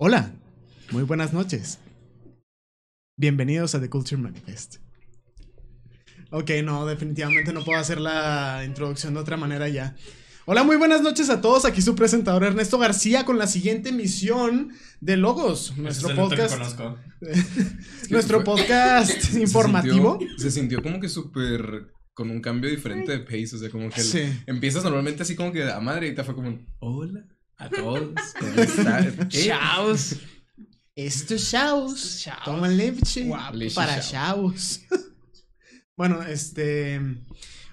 Hola, muy buenas noches. Bienvenidos a The Culture Manifest. Ok, no, definitivamente no puedo hacer la introducción de otra manera ya. Hola, muy buenas noches a todos. Aquí su presentador Ernesto García con la siguiente emisión de Logos, nuestro podcast. nuestro podcast informativo. se sintió como que súper con un cambio diferente de pace, o sea, como que empiezas normalmente así como que a madre y te fue como hola a todos, ¿cómo están? Chaos. Esto es Chaos. Toma leche para Chaos. bueno, este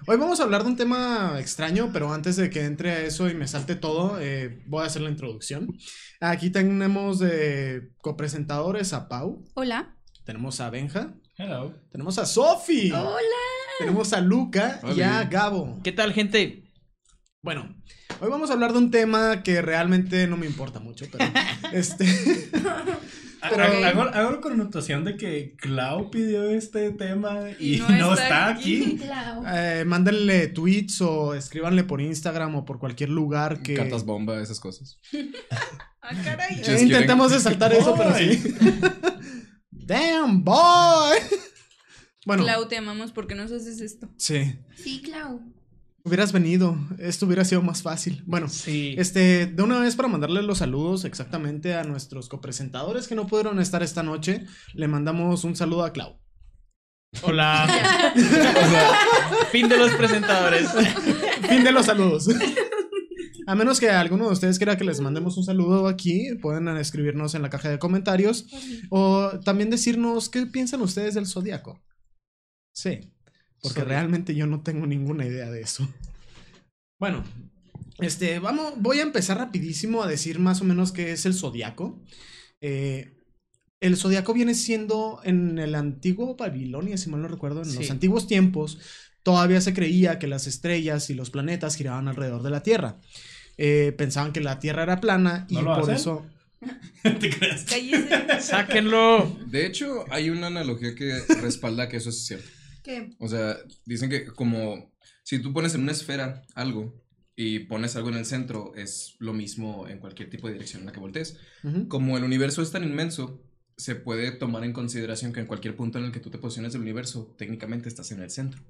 Hoy vamos a hablar de un tema extraño, pero antes de que entre a eso y me salte todo, eh, voy a hacer la introducción. Aquí tenemos de copresentadores a Pau. Hola. Tenemos a Benja. Hello. Tenemos a Sofi. Hola. Tenemos a Luca y a Gabo. ¿Qué tal, gente? Bueno, hoy vamos a hablar de un tema que realmente no me importa mucho, pero este Pero hago, hago la connotación de que Clau pidió este tema y no, está, aquí. Eh, mándenle tweets o escríbanle por Instagram o por cualquier lugar que. Cartas bomba, esas cosas. ah, caray. intentamos saltar eso, pero sí. Damn, boy. bueno. Clau, te amamos porque nos haces esto. Sí. Sí, Clau. Hubieras venido, esto hubiera sido más fácil. Bueno, sí. este, de una vez para mandarle los saludos exactamente a nuestros copresentadores que no pudieron estar esta noche, le mandamos un saludo a Clau. Hola. fin de los presentadores. fin de los saludos. A menos que alguno de ustedes quiera que les mandemos un saludo aquí, pueden escribirnos en la caja de comentarios o también decirnos qué piensan ustedes del zodiaco. Sí. Porque realmente yo no tengo ninguna idea de eso. Bueno, este, vamos, voy a empezar rapidísimo a decir más o menos qué es el zodiaco. Eh, el zodiaco viene siendo en el antiguo Babilonia, si mal no recuerdo, en los antiguos tiempos, todavía se creía que las estrellas y los planetas giraban alrededor de la Tierra. Eh, pensaban que la Tierra era plana y por eso. ¿Te crees? Sáquenlo. De hecho, hay una analogía que respalda que eso es cierto. O sea, dicen que como si tú pones en una esfera algo y pones algo en el centro, es lo mismo en cualquier tipo de dirección en la que voltees. Como el universo es tan inmenso, se puede tomar en consideración que en cualquier punto en el que tú te posiciones del universo, técnicamente estás en el centro.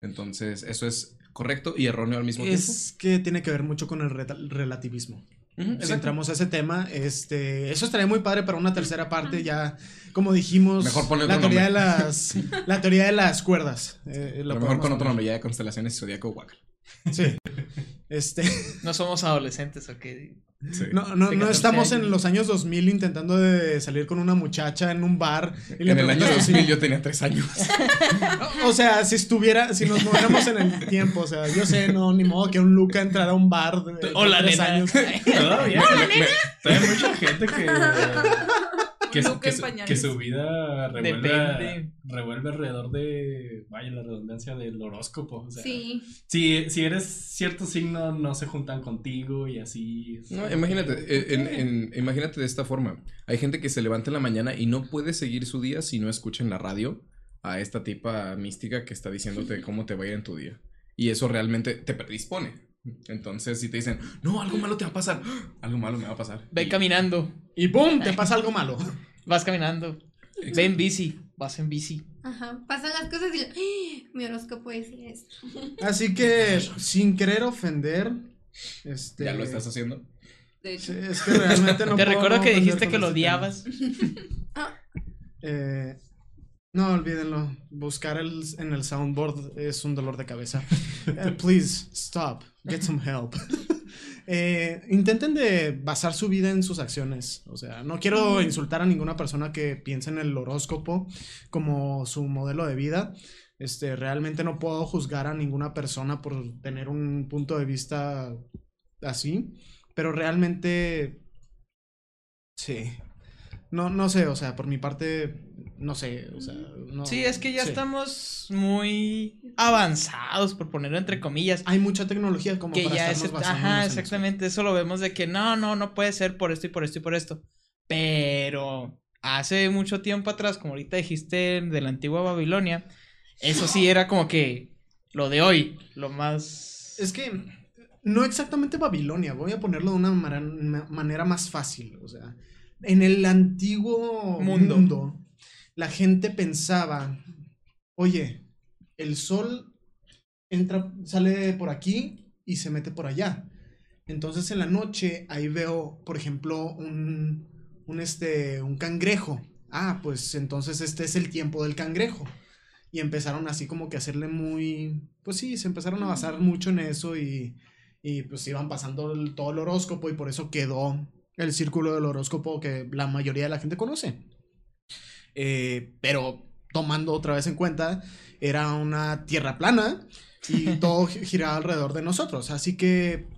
Entonces, eso es correcto y erróneo al mismo tiempo. Es que tiene que ver mucho con el relativismo si entramos a ese tema, este, eso estaría muy padre para una tercera parte, ya como dijimos, mejor la teoría de las, la teoría de las cuerdas. Eh, lo, mejor con otro nombre ya de constelaciones zodiaco Waka. Sí. Este. No somos adolescentes, ¿ok? No, no, no estamos en los años 2000 intentando de salir con una muchacha en un bar. Y en el año 2000 yo tenía tres años. o sea, si estuviera, si nos moviéramos en el tiempo, o sea, yo sé, no, ni modo que un Luca entrara a un bar de, Hola, tres años. Todavía. Hay mucha gente que que, su, vida revuelve, revuelve alrededor de, vaya, la redundancia del horóscopo. O sea, sí. Si, si eres cierto signo, no se juntan contigo y así. No, imagínate, eh, en, imagínate de esta forma. Hay gente que se levanta en la mañana y no puede seguir su día si no escucha en la radio a esta tipa mística que está diciéndote cómo te va a ir en tu día. Y eso realmente te predispone. Entonces, si te dicen, no, algo malo te va a pasar, algo malo me va a pasar. Ve caminando. Y ¡pum! Te pasa algo malo. Vas caminando. Ve en bici. Vas en bici. Ajá. Pasan las cosas y mi horóscopo decía esto. Así que, sin querer ofender, este. ¿Ya lo estás haciendo? De hecho. es que realmente no Te recuerdo que dijiste que lo odiabas. ah. Eh. No, olvídenlo. Buscar el, en el soundboard es un dolor de cabeza. Eh, please, stop. Get some help. Eh, intenten de basar su vida en sus acciones. O sea, no quiero insultar a ninguna persona que piense en el horóscopo como su modelo de vida. Este, realmente no puedo juzgar a ninguna persona por tener un punto de vista así. Pero realmente... Sí. No, no sé, o sea, por mi parte, no sé, o sea, no, Sí, es que ya estamos muy avanzados, por ponerlo entre comillas. Hay mucha tecnología como que para ya es, Ajá, exactamente, eso. lo vemos de que no, no, no puede ser por esto y por esto y por esto. Pero hace mucho tiempo atrás, como ahorita dijiste de la antigua Babilonia, eso sí era como que lo de hoy, lo más... Es que no exactamente Babilonia, voy a ponerlo de una manera más fácil, o sea En el antiguo mundo, la gente pensaba, oye, el sol entra, sale por aquí y se mete por allá. Entonces en la noche ahí veo, por ejemplo, un, un, este, un cangrejo. Ah, pues entonces este es el tiempo del cangrejo. Y empezaron así como que a hacerle muy, pues sí, se empezaron a basar mucho en eso y, y pues iban pasando todo el horóscopo y por eso quedó el círculo del horóscopo que la mayoría de la gente conoce. Eh, pero tomando otra vez en cuenta, era una tierra plana y todo giraba alrededor de nosotros. Así que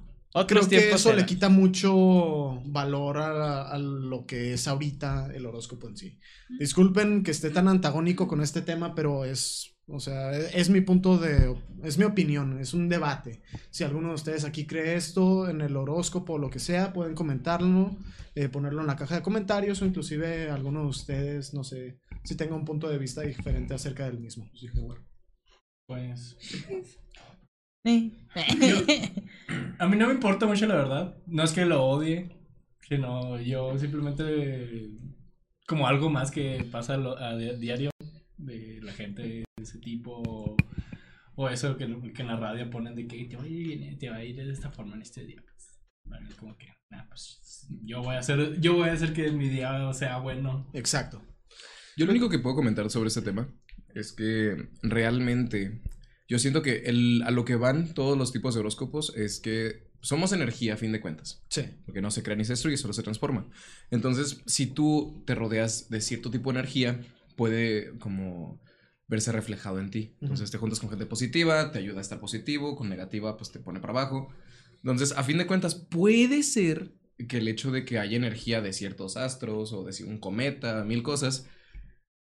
creo que eso le quita mucho valor a, lo que es ahorita el horóscopo en sí. Disculpen que esté tan antagónico con este tema, pero es, o sea, es, mi punto de, es mi opinión, es un debate. Si alguno de ustedes aquí cree esto en el horóscopo o lo que sea, pueden comentarlo, eh, ponerlo en la caja de comentarios o inclusive alguno de ustedes, no sé, si tenga un punto de vista diferente acerca del mismo. Pues a mí no me importa mucho, la verdad. No es que lo odie, que no, yo simplemente como algo más que pasa a, diario de la gente ese tipo o eso que, que en la radio ponen de que te va, a ir, te va a ir de esta forma en este día. Pues, como que, pues yo voy a hacer, yo voy a hacer que mi día sea bueno. Exacto. Yo lo único que puedo comentar sobre este tema es que realmente yo siento que el, a lo que van todos los tipos de horóscopos es que somos energía a fin de cuentas. Sí. Porque no se crea ni se destruye, solo se transforma. Entonces, si tú te rodeas de cierto tipo de energía, puede como verse reflejado en ti. Entonces te juntas con gente positiva, te ayuda a estar positivo, con negativa pues te pone para abajo. Entonces, a fin de cuentas, puede ser que el hecho de que haya energía de ciertos astros o de un cometa, mil cosas,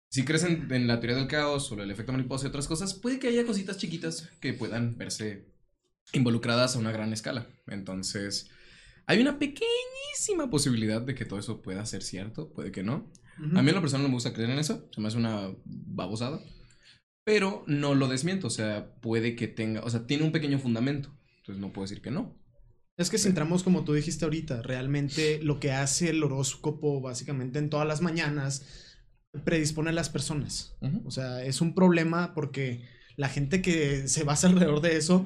si crees en, la teoría del caos o el efecto mariposa y otras cosas, puede que haya cositas chiquitas que puedan verse involucradas a una gran escala. Entonces, hay una pequeñísima posibilidad de que todo eso pueda ser cierto, puede que no. A mí en lo personal no me gusta creer en eso, se me hace una babosada. Pero no lo desmiento, o sea, puede que tenga, o sea, tiene un pequeño fundamento. Entonces no puedo decir que no. Es que si entramos como tú dijiste ahorita, realmente lo que hace el horóscopo básicamente en todas las mañanas predispone a las personas. O sea, es un problema porque la gente que se basa alrededor de eso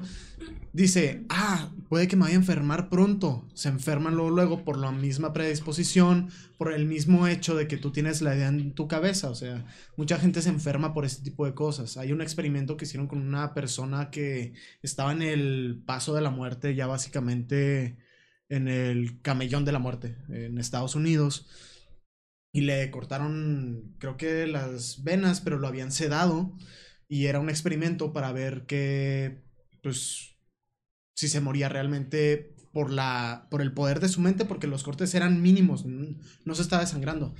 dice, ah, puede que me vaya a enfermar pronto. Se enferman luego, por la misma predisposición, por el mismo hecho de que tú tienes la idea en tu cabeza. O sea, mucha gente se enferma por este tipo de cosas. Hay un experimento que hicieron con una persona que estaba en el paso de la muerte, ya básicamente en el camellón de la muerte en Estados Unidos y le cortaron, creo que las venas, pero lo habían sedado y era un experimento para ver que, pues, si se moría realmente por, la, por el poder de su mente, porque los cortes eran mínimos, no se estaba desangrando.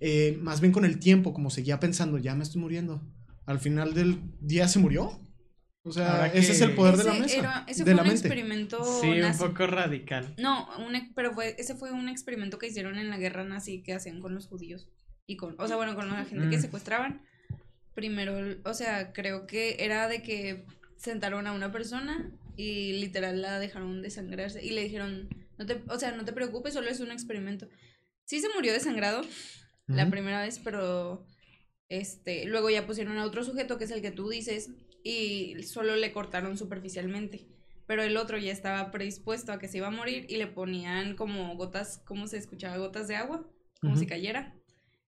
Eh, más bien con el tiempo, como seguía pensando, ya me estoy muriendo. Al final del día se murió. O sea, ese es el poder de la mesa. ese fue un experimento. Sí, un poco radical. No, pero fue, ese fue un experimento que hicieron en la guerra nazi que hacían con los judíos. Y con, o sea, bueno, con la gente que mm. secuestraban. Primero, o sea, creo que era de que sentaron a una persona y literal la dejaron desangrarse y le dijeron, no te, o sea, no te preocupes, solo es un experimento. Sí se murió desangrado la primera vez, pero este, luego ya pusieron a otro sujeto que es el que tú dices y solo le cortaron superficialmente. Pero el otro ya estaba predispuesto a que se iba a morir y le ponían como gotas, ¿cómo se escuchaba? Gotas de agua, como si cayera.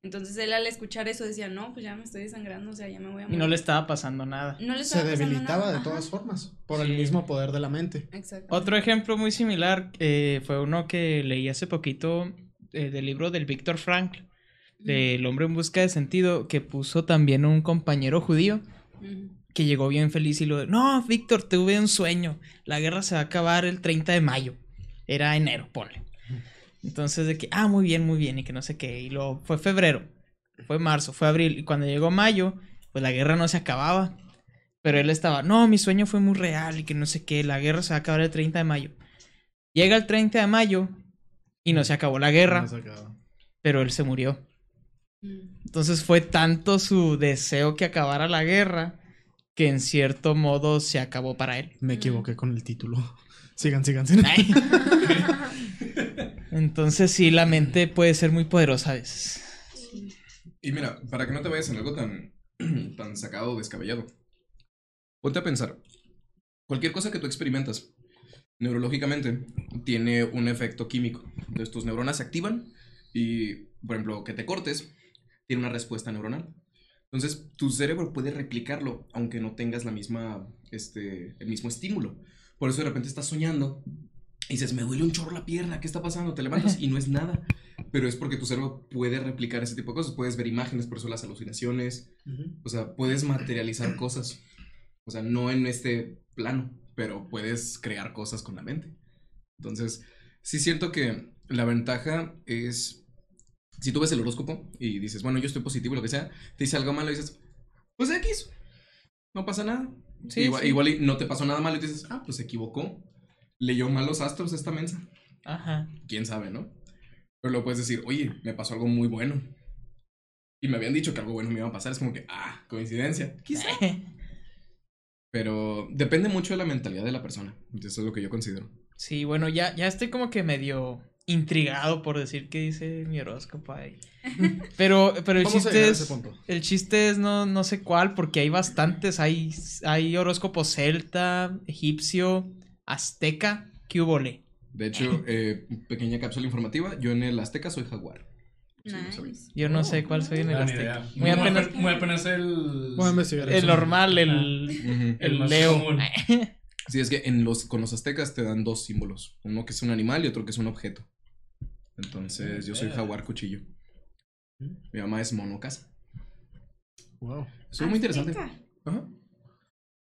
Entonces él al escuchar eso decía, no, pues ya me estoy desangrando, o sea, ya me voy a morir. Y no le estaba pasando nada. No le Se debilitaba de todas formas, por el mismo poder de la mente. Exacto. Otro ejemplo muy similar eh, fue uno que leí hace poquito eh, del libro del Víctor Frankl, del hombre en busca de sentido, que puso también un compañero judío que llegó bien feliz y lo... No, Víctor, tuve un sueño. La guerra se va a acabar el 30 de mayo. Era enero, ponle. Entonces de que, ah, muy bien, muy bien, y que no sé qué. Y luego fue febrero, fue marzo, fue abril. Y cuando llegó mayo, pues la guerra no se acababa. Pero él estaba, no, mi sueño fue muy real y que no sé qué, la guerra se va a acabar el 30 de mayo. Llega el 30 de mayo y no se acabó la guerra. pero él se murió. Mm. Entonces fue tanto su deseo que acabara la guerra que en cierto modo se acabó para él. Me equivoqué con el título. Sigan, sigan, Entonces sí, la mente puede ser muy poderosa a veces. Y mira, para que no te vayas en algo tan, tan sacado o descabellado, ponte a pensar, cualquier cosa que tú experimentas neurológicamente tiene un efecto químico. Entonces tus neuronas se activan y, por ejemplo, que te cortes, tiene una respuesta neuronal. Entonces, tu cerebro puede replicarlo, aunque no tengas la misma, este, el mismo estímulo. Por eso de repente estás soñando y dices, me duele un chorro la pierna, ¿qué está pasando? Te levantas y no es nada. Pero es porque tu cerebro puede replicar ese tipo de cosas. Puedes ver imágenes, por eso las alucinaciones. O sea, puedes materializar cosas. O sea, no en este plano, pero puedes crear cosas con la mente. Entonces, sí siento que la ventaja es si tú ves el horóscopo y dices, bueno, yo estoy positivo, lo que sea, te dice algo malo y dices, pues X, no pasa nada. igual, no te pasó nada malo y dices, ah, pues se equivocó. Leyó malos astros esta mensa. Ajá. Quién sabe, ¿no? Pero lo puedes decir, oye, me pasó algo muy bueno. Y me habían dicho que algo bueno me iba a pasar. Es como que, ah, coincidencia. Quizá. Pero depende mucho de la mentalidad de la persona. Eso es lo que yo considero. Sí, bueno, ya, ya estoy como que medio intrigado por decir qué dice mi horóscopo ahí. Pero, pero el chiste es. El chiste es no, no sé cuál, porque hay bastantes. Hay, hay horóscopo celta, egipcio, azteca, ¿qué hubo De hecho, eh, pequeña cápsula informativa. Yo en el azteca soy jaguar. Yo no sé cuál soy en el azteca. Muy, apenas, muy apenas el. El normal, el, el, leo. Sí, es que en los, con los aztecas te dan dos símbolos. Uno que es un animal y otro que es un objeto. Entonces, yo soy jaguar cuchillo. Mi mamá es monocasa. Wow. Es muy interesante.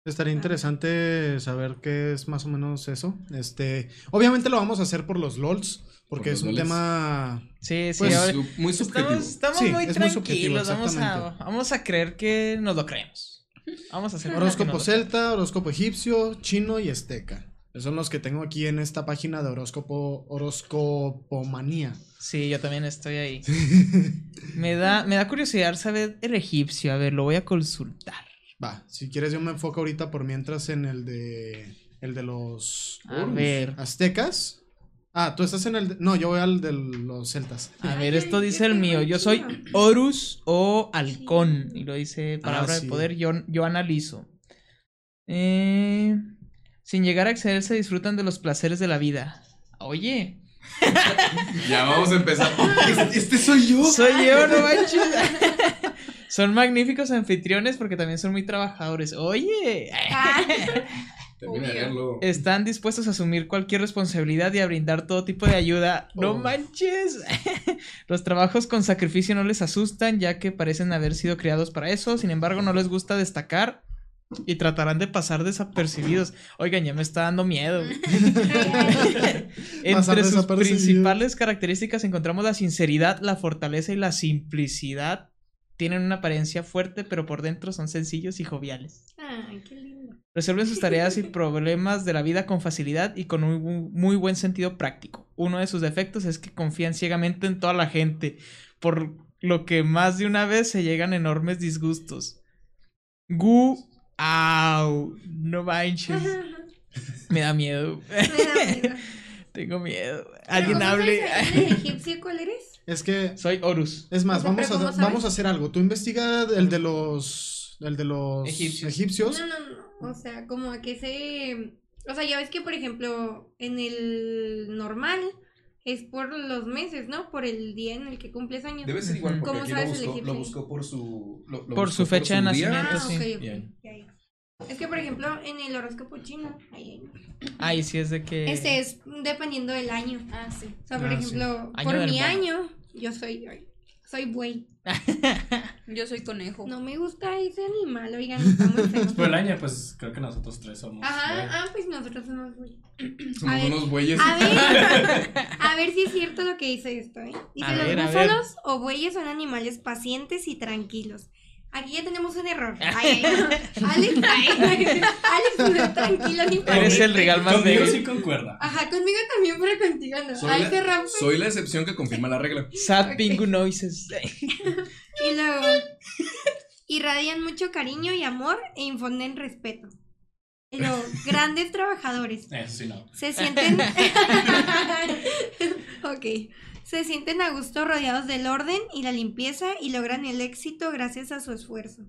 Estaría interesante saber qué es más o menos eso. Este, obviamente lo vamos a hacer por los LOLs, porque es un tema Sí, sí, pues, muy subjetivo. Estamos, muy tranquilos, vamos a, vamos a creer que nos lo creemos. Vamos a hacer horóscopo celta, horóscopo egipcio, chino y azteca. Son los que tengo aquí en esta página de horóscopo, horoscopomanía. Sí, yo también estoy ahí. me, da, me da curiosidad saber el egipcio. A ver, lo voy a consultar. Va, si quieres yo me enfoco ahorita por mientras en el de el de los a ver. aztecas. Ah, tú estás en el no, yo voy al de los celtas. A ver, esto dice el mío. Yo soy Horus o Halcón y lo dice palabra ah, de poder. Yo yo analizo. Eh sin llegar a excederse, disfrutan de los placeres de la vida. Oye. ya vamos a empezar. Este, este, soy yo. Soy yo, no manches. son magníficos anfitriones porque también son muy trabajadores. Oye. Están dispuestos a asumir cualquier responsabilidad y a brindar todo tipo de ayuda. No oh. manches. Los trabajos con sacrificio no les asustan ya que parecen haber sido criados para eso. Sin embargo, no les gusta destacar y tratarán de pasar desapercibidos. Oigan, ya me está dando miedo. Entre sus principales características encontramos la sinceridad, la fortaleza y la simplicidad. Tienen una apariencia fuerte, pero por dentro son sencillos y joviales. Ay, qué lindo. Resuelven sus tareas y problemas de la vida con facilidad y con un muy buen sentido práctico. Uno de sus defectos es que confían ciegamente en toda la gente, por lo que más de una vez se llegan enormes disgustos. Gu ¡Au! No manches. Me da miedo. Me da miedo. Tengo miedo. Alguien hable. egipcio cuál eres? Es que. Soy Horus. Es más, vamos a, vamos a hacer algo. Tú investiga el de los. El de los egipcios. No, no, no. O sea, como a que se. O sea, ya ves que, por ejemplo, en el normal es por los meses, ¿no? Por el día en el que cumples años. Debe ser igual porque aquí lo buscó, lo buscó, por su... por su fecha de nacimiento, ah, sí. Es que, por ejemplo, en el horóscopo chino... Ahí, ahí sí es de que... Este es dependiendo del año. Ah, sí. O sea, por ah, ejemplo, por mi año, yo soy... Soy buey. Yo soy conejo. No me gusta ese animal, oigan, está muy feo. Por el año, pues creo que nosotros tres somos. Ajá, ah, pues nosotros somos bueyes. Somos unos bueyes. A ver, a ver si es cierto lo que dice esto, ¿eh? Dice, los búfalos o bueyes son animales pacientes y tranquilos. Aquí ya tenemos un error. Ay, Alex, Alex, tranquilo, ni Eres el regal más Conmigo sí concuerda. Ajá, conmigo también, pero contigo no. Soy, la, soy la excepción que confirma la regla. Sad okay. noises. y luego, irradian mucho cariño y amor e infunden respeto. los grandes trabajadores. Eso sí, no. Se sienten. ok. Se sienten a gusto rodeados del orden y la limpieza y logran el éxito gracias a su esfuerzo.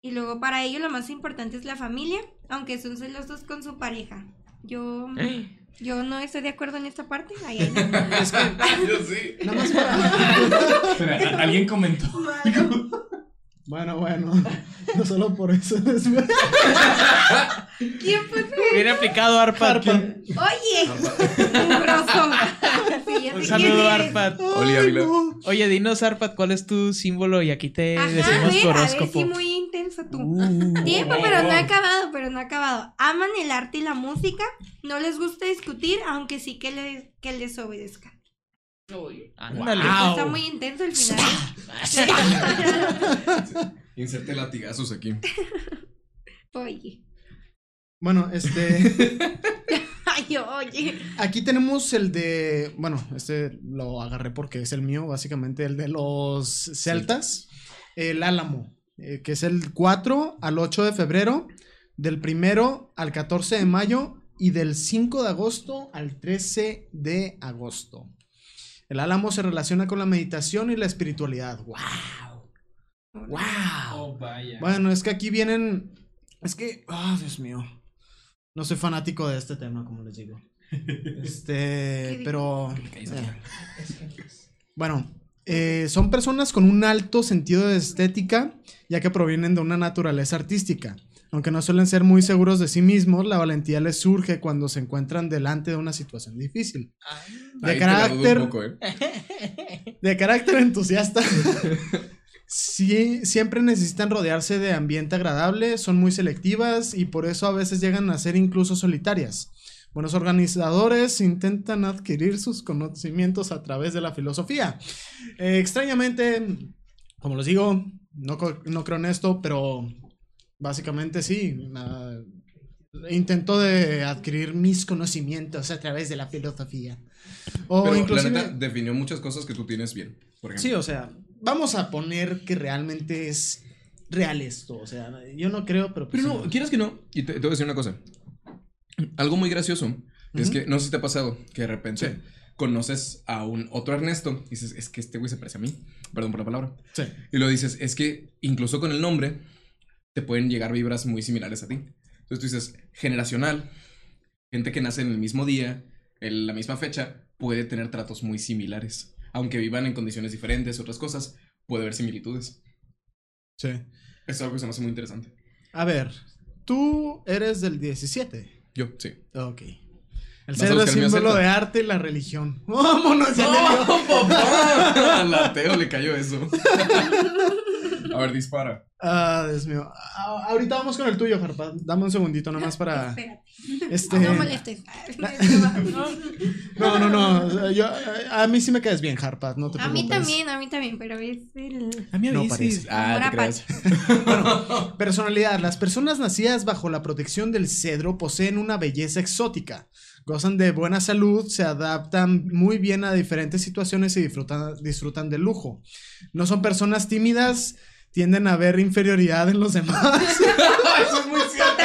Y luego para ello lo más importante es la familia, aunque son celosos con su pareja. Yo. Yo no estoy de acuerdo en esta parte. No. Es que yo sí. Nada más para. Pero, alguien comentó. Bueno, bueno. No solo por eso. es- ¿Quién fue? Bien aplicado, Arpad. Oye, mugroso. Sí, ya Un saludo. Arpad. Oli Ávila. Oye, dinos, Arpad, ¿cuál es tu símbolo? Y aquí te Ajá, a decimos ver, tu a ver, horóscopo. sí, muy intenso tú. Uh. Tiempo, pero no ha acabado, pero no ha acabado. Aman el arte y la música, no les gusta discutir, aunque sí que les, que les Ándale. Está muy intenso el final. Inserte latigazos aquí. Oye. Bueno, este. Ay, oye. Aquí tenemos el de. Bueno, este lo agarré porque es el mío, básicamente, el de los celtas. El Álamo, eh, que es el 4 al 8 de febrero, del 1 al 14 de mayo y del 5 de agosto al 13 de agosto. El Álamo se relaciona con la meditación y la espiritualidad. ¡Wow! ¡Wow! Oh, vaya. Bueno, es que aquí vienen. Es que. ¡Ah, Dios mío! No soy fanático de este tema, como les digo. Este. Pero. eh. Bueno, eh, son personas con un alto sentido de estética, ya que provienen de una naturaleza artística. Aunque no suelen ser muy seguros de sí mismos, la valentía les surge cuando se encuentran delante de una situación difícil. De Ahí dudo un carácter, poco, ¿eh? de carácter entusiasta. Sí, siempre necesitan rodearse de ambiente agradable, son muy selectivas y por eso a veces llegan a ser incluso solitarias. Buenos organizadores intentan adquirir sus conocimientos a través de la filosofía. Eh, extrañamente, como les digo, no, no creo en esto, pero básicamente sí. ah, intento de adquirir mis conocimientos a través de la filosofía. O Pero inclusive... la neta definió muchas cosas que tú tienes bien. Por ejemplo. Sí, o sea, vamos a poner que realmente es real esto. O sea, yo no creo, pero. pues, Pero no, sí. quieras que no. Y te, te voy a decir una cosa. Algo muy gracioso es que no sé si te ha pasado que de repente conoces a un otro Ernesto y dices, es que este güey se parece a mí. Perdón por la palabra. Sí. Y lo dices, es que incluso con el nombre te pueden llegar vibras muy similares a ti. Entonces tú dices, generacional, gente que nace en el mismo día, en la misma fecha, puede tener tratos muy similares. Aunque vivan en condiciones diferentes, otras cosas, puede haber similitudes. Sí. Es algo que se me hace muy interesante. A ver, tú eres del 17. Yo, sí. Ok. El ¿Vas a ser el buscar mi símbolo de arte y la religión. ¡Vámonos! Dio. papá! Al ateo le cayó eso. A ver, dispara. Ah, Dios mío. Ah, ahorita vamos con el tuyo, Harpa. Dame un segundito nomás para. Espérate. Este. No molestes. No, no, no. Yo, a mí sí me caes bien, Harpa. No te A mí también, a mí también, pero es el A mí No avises. parece. Ah, apache. Personalidad. Las personas nacidas bajo la protección del cedro poseen una belleza exótica. Gozan de buena salud, se adaptan muy bien a diferentes situaciones y disfrutan, disfrutan del lujo. No son personas tímidas, tienden a ver inferioridad en los demás. Eso es muy cierto.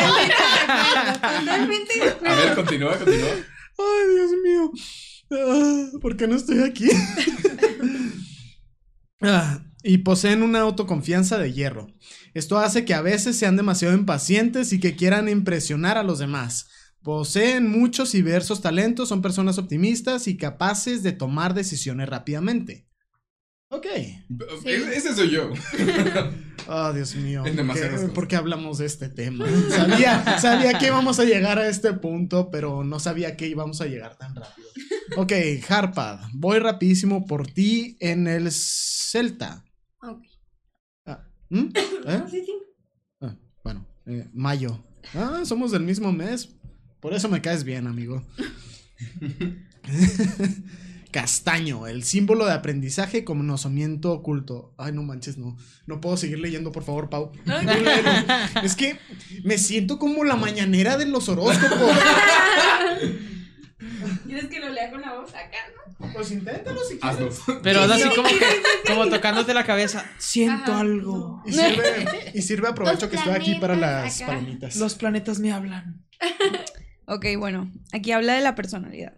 Totalmente. A ver, continúa, continúa. Ay, Dios mío. Ah, ¿Por qué no estoy aquí? Ah, y poseen una autoconfianza de hierro. Esto hace que a veces sean demasiado impacientes y que quieran impresionar a los demás. Poseen muchos y diversos talentos, son personas optimistas y capaces de tomar decisiones rápidamente. Ok. Ese ese soy yo. Oh, Dios mío. En ¿Por qué, por qué hablamos de este tema? Sabía, sabía que íbamos a llegar a este punto, pero no sabía que íbamos a llegar tan rápido. Ok, Harpad, voy rapidísimo por ti en el Celta. Ok. Ah, ¿mm? ¿Eh? Sí, sí. Ah, bueno, eh, mayo. Ah, somos del mismo mes. Por eso me caes bien, amigo. Castaño, el símbolo de aprendizaje y conocimiento oculto. Ay, no manches, no. No puedo seguir leyendo, por favor, Pau. Es que me siento como la mañanera de los horóscopos. ¿Quieres que lo lea con la voz acá, no? Pues inténtalo si quieres. Pero haz así como que, como tocándote la cabeza. Siento algo. Y sirve, y sirve aprovecho que estoy aquí para las palomitas. Los planetas me hablan. ok, bueno, aquí habla de la personalidad.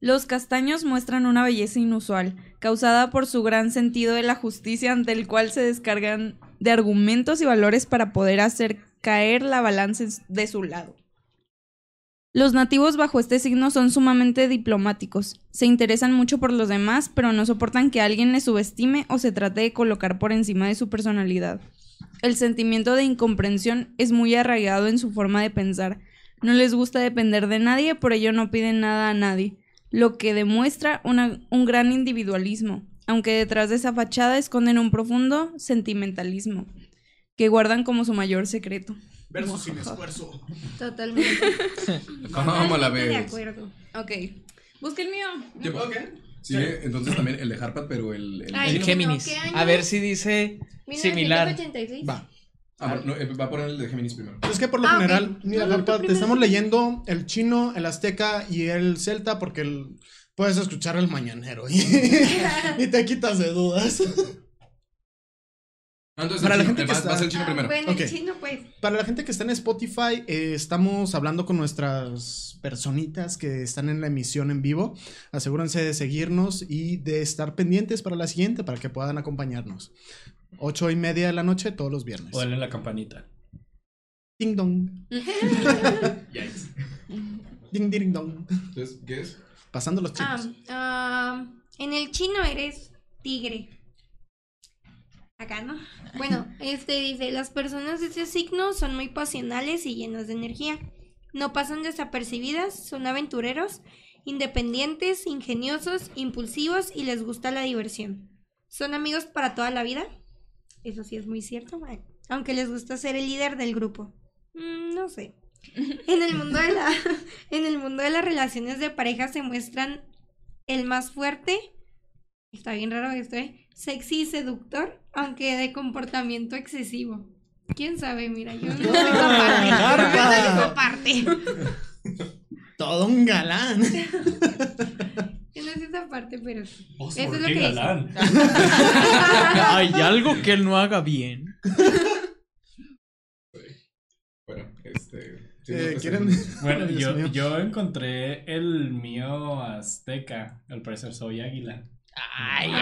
Los castaños muestran una belleza inusual, causada por su gran sentido de la justicia ante el cual se descargan de argumentos y valores para poder hacer caer la balanza de su lado. Los nativos bajo este signo son sumamente diplomáticos, se interesan mucho por los demás, pero no soportan que alguien les subestime o se trate de colocar por encima de su personalidad. El sentimiento de incomprensión es muy arraigado en su forma de pensar. No les gusta depender de nadie, por ello no piden nada a nadie, lo que demuestra un gran individualismo, aunque detrás de esa fachada esconden un profundo sentimentalismo, que guardan como su mayor secreto. Versus sin esfuerzo. Totalmente. ¿Cómo la ves? De acuerdo. Ok. Busca el mío. Sí, entonces también el de Harpad, pero el... El, Géminis. A ver si dice similar. Va. Ah, no, eh, va a poner el de Géminis primero. Es que por lo ah, general, mira, Harpad, te estamos leyendo el chino, el azteca y el celta porque puedes escuchar el mañanero y, y te quitas de dudas. Para la gente que está... Para la gente que está en Spotify, eh, estamos hablando con nuestras personitas que están en la emisión en vivo. Asegúrense de seguirnos y de estar pendientes para la siguiente para que puedan acompañarnos. Ocho y media de la noche todos los viernes. O en la campanita. Ding dong. ding ding dong. Entonces, ¿qué es? Pasando los chicos. Ah, ah, en el chino eres tigre. Acá, ¿no? Bueno, este dice, las personas de ese signo son muy pasionales y llenas de energía. No pasan desapercibidas, son aventureros, independientes, ingeniosos, impulsivos y les gusta la diversión. Son amigos para toda la vida. Eso sí es muy cierto, aunque les gusta ser el líder del grupo. Mm, no sé. En el mundo de la en el mundo de las relaciones de pareja se muestran el más fuerte. Está bien raro esto, ¿eh? Sexy y seductor aunque de comportamiento excesivo. ¿Quién sabe? Mira, yo no tengo parte. Todo un galán. Yo no sé esa parte, pero Eso es lo que galán? Hay algo que él no haga bien. Bueno, este. Eh, ¿quieren? Bueno, yo, yo encontré el mío azteca. Al parecer soy águila. Ay,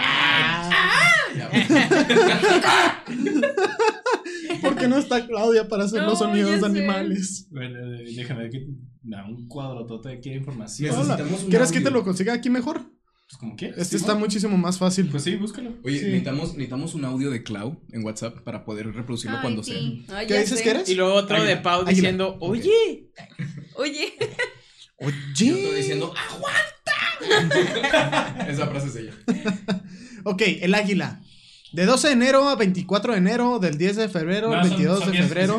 ¿Por qué no está Claudia para hacer los sonidos animales? Bueno, déjame que da un cuadro todo quiere información. ¿Quieres que te lo consiga aquí mejor? Pues como quieras. Este está muchísimo más fácil. Pues sí, búscalo. Oye, necesitamos, necesitamos un audio de Clau en WhatsApp para poder reproducirlo cuando sea. ¿Qué dices que eres? Y luego otro de Pau diciendo, oye. Oye. Oye. Yo estoy diciendo, aguanta. Esa frase es ella. ok, el águila. De 12 de enero a 24 de enero, del 10 de febrero al 22 de febrero.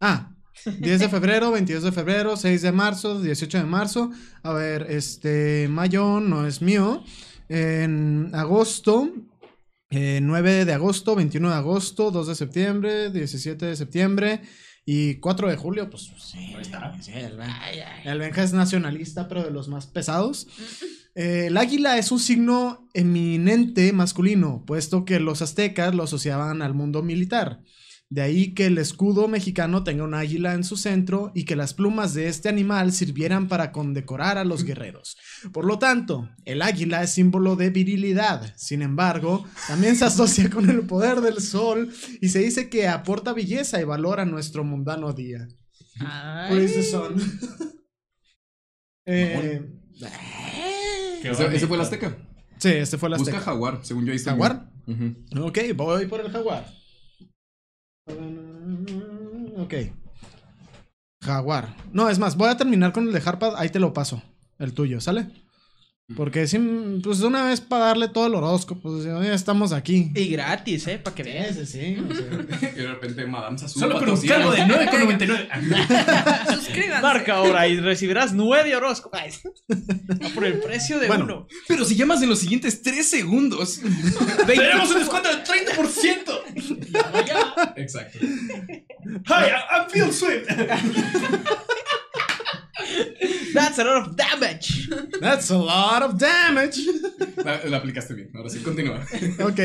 Ah, 10 de febrero, 22 de febrero, 6 de marzo, 18 de marzo. A ver, este, mayo no es mío. En agosto, 9 de agosto, 21 de agosto, 2 de septiembre, 17 de septiembre. Y 4 de julio, pues sí, el, Benja, es nacionalista, pero de los más pesados. Eh, el águila es un signo eminente masculino, puesto que los aztecas lo asociaban al mundo militar. De ahí que el escudo mexicano tenga un águila en su centro y que las plumas de este animal sirvieran para condecorar a los guerreros. Por lo tanto, el águila es símbolo de virilidad. Sin embargo, también se asocia con el poder del sol y se dice que aporta belleza y valor a nuestro mundano día. Por eso son. eh, ¿Ese, fue el azteca? Sí, este fue el azteca. Busca jaguar, según yo ahí ¿Jaguar? Ok, voy por el jaguar. Ok. Jaguar. No, es más, voy a terminar con el de Harpad. Ahí te lo paso. El tuyo, ¿sale? Porque si, pues una vez para darle todo el horóscopo, pues ya estamos aquí. Y gratis, ¿eh? Para que veas. Sí, sí, y de repente Madame Sasu Solo con un cargo de 9,99. Suscríbanse. Marca ahora y recibirás 9 horóscopos. por el precio de uno. Pero si llamas en los siguientes 3 segundos, tenemos un descuento del 30%. ya, ya. Exacto. Hi, I, feel sweet. That's a lot of damage. That's a lot of damage. La, aplicaste bien. Ahora sí, continúa. Ok.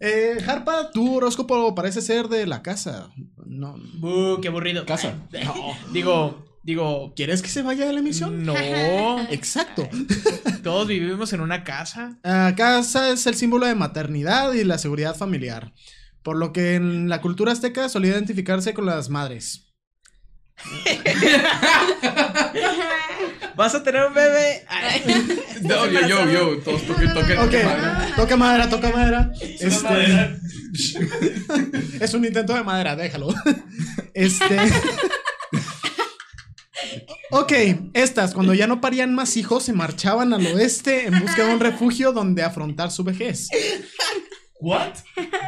Eh, Harpa, tu horóscopo parece ser de la casa. No. Uh, qué aburrido. Casa. Digo, digo. ¿Quieres que se vaya de la emisión? No. Exacto. Todos vivimos en una casa. La casa es el símbolo de maternidad y la seguridad familiar. Por lo que en la cultura azteca solía identificarse con las madres. ¿Vas a tener un bebé? no, yo, yo, yo, todos toquen, toquen. Ok, toca madera, toca madera. Este... es un intento de madera, déjalo. Este. Ok, estas, cuando ya no parían más hijos, se marchaban al oeste en busca de un refugio donde afrontar su vejez. ¿What?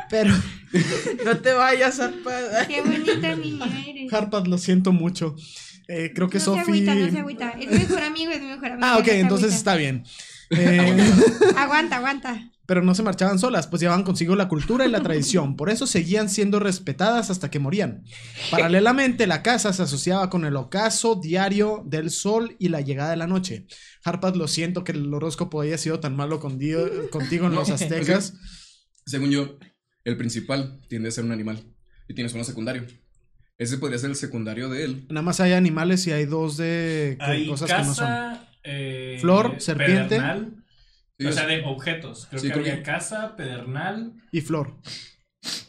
Pero. no te vayas, Harpad. Qué bonita niña eres. Harpad, lo siento mucho. Eh, creo que no Sofi. Se agüita, no se agüita. Es mi mejor amigo, es mi mejor amigo. Ah, ok, entonces está bien. Eh, aguanta, aguanta. Pero no se marchaban solas, pues llevaban consigo la cultura y la tradición. Por eso seguían siendo respetadas hasta que morían. Paralelamente, la casa se asociaba con el ocaso diario del sol y la llegada de la noche. Harpad, lo siento que el horóscopo haya sido tan malo contigo, contigo en los aztecas. Según yo, el principal tiende a ser un animal y tienes uno secundario. Ese podría ser el secundario de él. Nada más hay animales y hay dos de cosas que no son. Eh, Flor, serpiente. o sea, de objetos. Creo que había casa, pedernal. Y flor.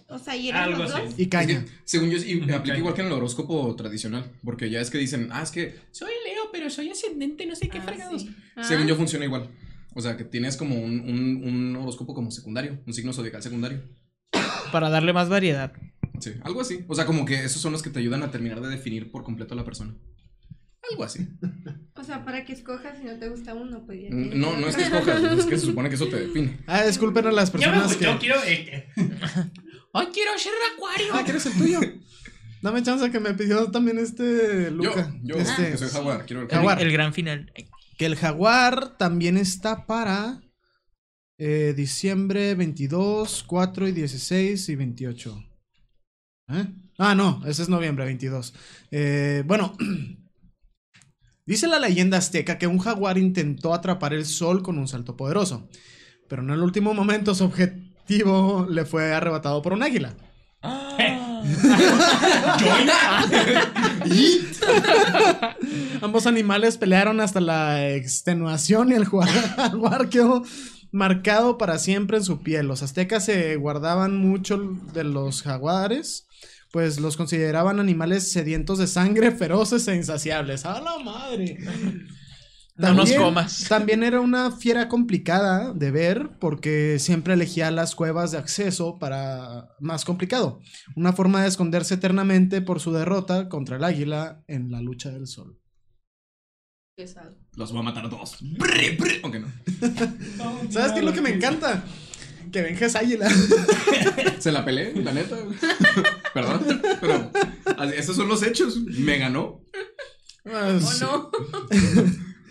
O sea, ¿y eran Algo los así. dos? Y caña. según yo, y aplica igual que en el horóscopo tradicional. Porque ya es que dicen, ah, es que soy Leo, pero soy ascendente, no sé qué Ah, fregados. sí. Según Ah. yo, funciona igual. O sea, que tienes como un, un, un horóscopo como secundario, un signo zodiacal secundario. Para darle más variedad. Sí, algo así. O sea, como que esos son los que te ayudan a terminar de definir por completo a la persona. Algo así. O sea, para que escojas si no te gusta uno, pues ya. Mm, No, no es que escojas, es que se supone que eso te define. Ah, disculpen a las me personas gustó, que. quiero este. ¡Ay, quiero ser acuario! Ah, ¿quieres el tuyo? Dame chance que me pidió también este Yo, Luca. yo, este, que soy jaguar, quiero el El, Jaguar. el gran final. Que el jaguar también está para eh, diciembre 22, 4 y 16 y 28. ¿Eh? Ah, no, ese es noviembre 22. Eh, bueno, dice la leyenda azteca que un jaguar intentó atrapar el sol con un salto poderoso, pero en el último momento su objetivo le fue arrebatado por un águila. Ambos animales pelearon hasta la extenuación y el jaguar quedó marcado para siempre en su piel. Los aztecas se guardaban mucho de los jaguares, pues los consideraban animales sedientos de sangre, feroces e insaciables. ¡A la madre! No nos comas. También era una fiera complicada de ver porque siempre elegía las cuevas de acceso para más complicado. Una forma de esconderse eternamente por su derrota contra el águila en la lucha del sol. Pesado. Los voy a matar a todos. Brr, brr. Aunque no. ¿Sabes qué es lo que me encanta? Que Benja es águila. Se la peleé, la neta. Perdón. Pero esos son los hechos. Me ganó. Ah, ¿O no?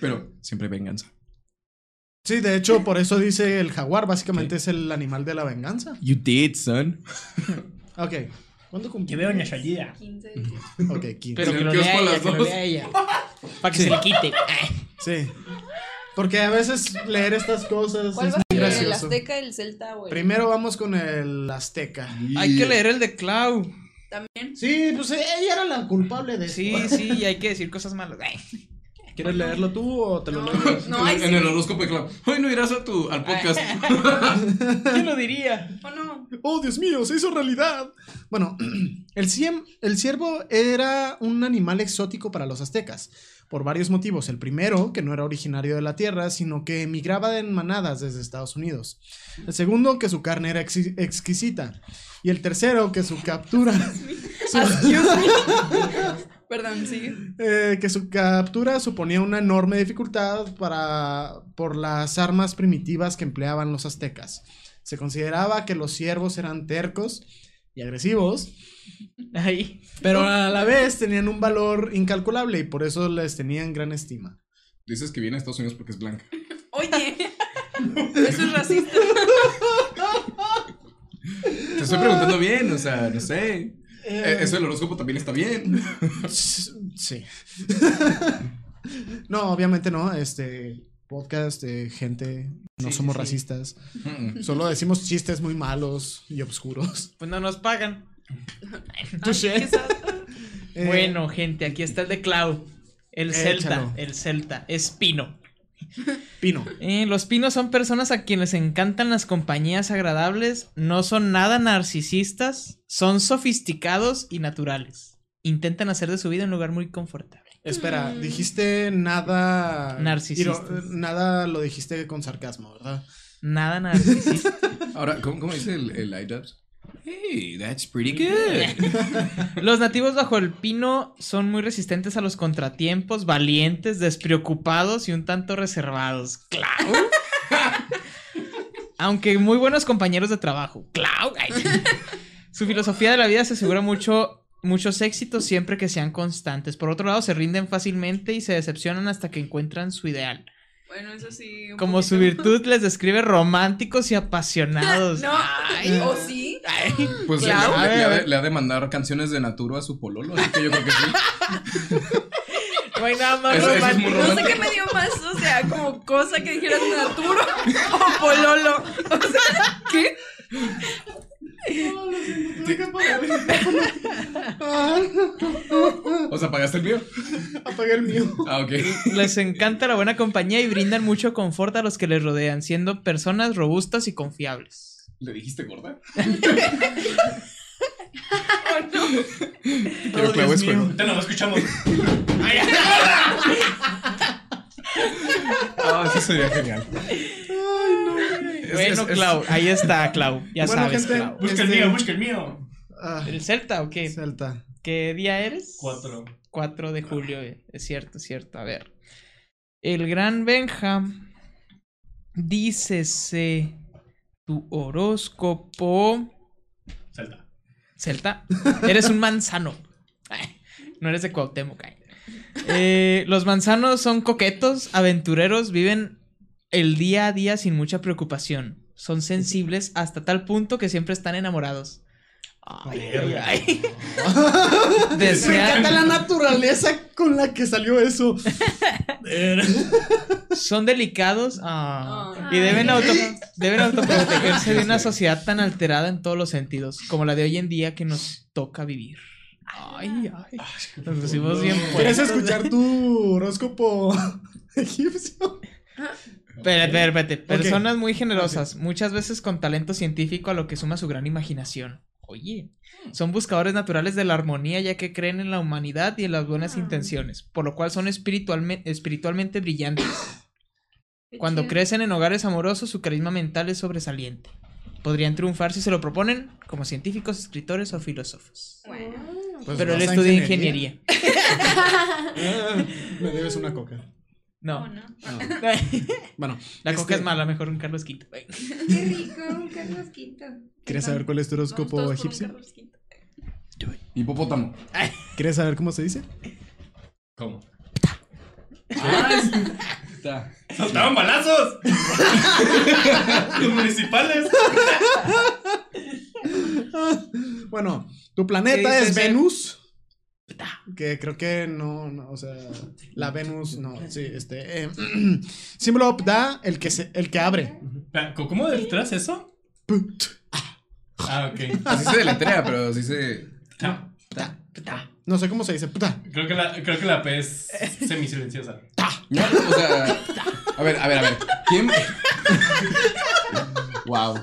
Pero siempre hay venganza. Sí, de hecho, por eso dice el jaguar, básicamente es el animal de la venganza. You did, son. Ok. ¿Cuándo Que cumplió? veo una salida. 15. Ok, 15. Pero En que lo lea a ella, las que lo dos. lea ella. Para que Sí. se le quite. Sí. Porque a veces leer estas cosas ¿Cuál es va a muy? ¿El azteca, el celta el...? Primero vamos con el azteca. Hay que leer el de Clau. También. Sí, pues ella era la culpable de Sí, sí, y hay que decir cosas malas. Ay. ¿Quieres leerlo tú o te lo No, leo? no, en, en el horóscopo Clau. Hoy no irás a tu, al podcast. ¿Quién lo diría? ¿O no? Oh, Dios mío, se hizo realidad. Bueno, el, ciem- el ciervo era un animal exótico para los aztecas, por varios motivos. El primero, que no era originario de la tierra, sino que emigraba en manadas desde Estados Unidos. El segundo, que su carne era exquisita. Y el tercero, que su captura... Perdón, sigue. Eh, que su captura suponía una enorme dificultad para, por las armas primitivas que empleaban los aztecas. Se consideraba que los ciervos eran tercos y agresivos, Ahí. pero a la vez tenían un valor incalculable y por eso les tenían gran estima. Dices que viene a Estados Unidos porque es blanca. Oye. Eso es racista. Te estoy preguntando bien, o sea, no sé. Eh, eso del horóscopo también está bien. Sí. No, obviamente no. Este podcast de gente, no somos racistas. Solo decimos chistes muy malos y oscuros. Pues no nos pagan. Eh, bueno, gente, aquí está el de Clau. El Celta, el Celta, es Pino. Eh, los pinos son personas a quienes encantan las compañías agradables, no son nada narcisistas, son sofisticados y naturales. Intentan hacer de su vida un lugar muy confortable. Espera, mm. dijiste nada. Narcisista. Nada lo dijiste con sarcasmo, ¿verdad? Nada narcisista. Ahora, ¿cómo, dice el, el Hey, that's pretty good. Los nativos bajo el pino son muy resistentes a los contratiempos, valientes, despreocupados y un tanto reservados. Claro. Aunque muy buenos compañeros de trabajo. Claro. Su filosofía de la vida se asegura mucho muchos éxitos siempre que sean constantes. Por otro lado, se rinden fácilmente y se decepcionan hasta que encuentran su ideal. Bueno, eso sí. Como su virtud les describe románticos y apasionados. no, ¿o sí? pues le, ha de mandar canciones de Naturo a su pololo, así que yo creo que sí. No hay nada más romántico. no sé qué me dio más, o sea, como cosa que dijeras Naturo o pololo. O sea, ¿qué? O sea, ¿apagaste el mío? Apagué el mío. Ah, ok. Les encanta la buena compañía y brindan mucho confort a los que les rodean, siendo personas robustas y confiables. ¿Le dijiste gorda? oh, no. Oh, Dios mío. no lo escuchamos. Ah, eso sería genial. Bueno, Clau, ahí está, Clau. Ya sabes, Clau. Busca el este, mío, busca el mío. Ah, ¿El Celta o qué? Celta. ¿Qué día eres? Cuatro. 4 de julio, eh, es cierto, es cierto. A ver. El gran Benja. Dícese tu horóscopo. Celta. Celta. Eres un manzano. no eres de Cuauhtémoc. Eh, los manzanos son coquetos, aventureros, viven el día a día sin mucha preocupación. Son sensibles hasta tal punto que siempre están enamorados. Ay, ay, ay. Me encanta la naturaleza con la que salió eso. Son delicados y deben, auto deben autoprotegerse de una sociedad tan alterada en todos los sentidos, como la de hoy en día que nos toca vivir. Ay, ay. Nos pusimos bien ¿Quieres escuchar tu horóscopo egipcio? Espérate, espérate. Personas muy generosas, muchas veces con talento científico a lo que suma su gran imaginación. Oye, son buscadores naturales de la armonía ya que creen en la humanidad y en las buenas ah. intenciones, por lo cual son espiritualmente, espiritualmente brillantes. Cuando crecen en hogares amorosos, su carisma mental es sobresaliente. Podrían triunfar si se lo proponen como científicos, escritores o filósofos. Bueno. Pues Pero él estudia ingeniería. Ah, me debes una coca. No. no. bueno, la coca es mala, mejor un Carlos V. Qué rico, un Carlos V. ¿Quieres saber cuál es tu horóscopo egipcio? Hipopótamo. ¿Quieres saber cómo se dice? ¿Cómo? Está. ¡Soltaban balazos! Los municipales. bueno, tu planeta es Venus. Que creo que no, o sea, la Venus, no, sí, este. Eh, símbolo Pta, el que, se, el que abre. ¿Cómo deletreas eso? Ah, ok. Así se deletrea, pero así se. No sé cómo se dice. Creo que la, creo que la P es semisilenciosa. No, o sea. A ver, a ver, a ver. ¿Quién? wow.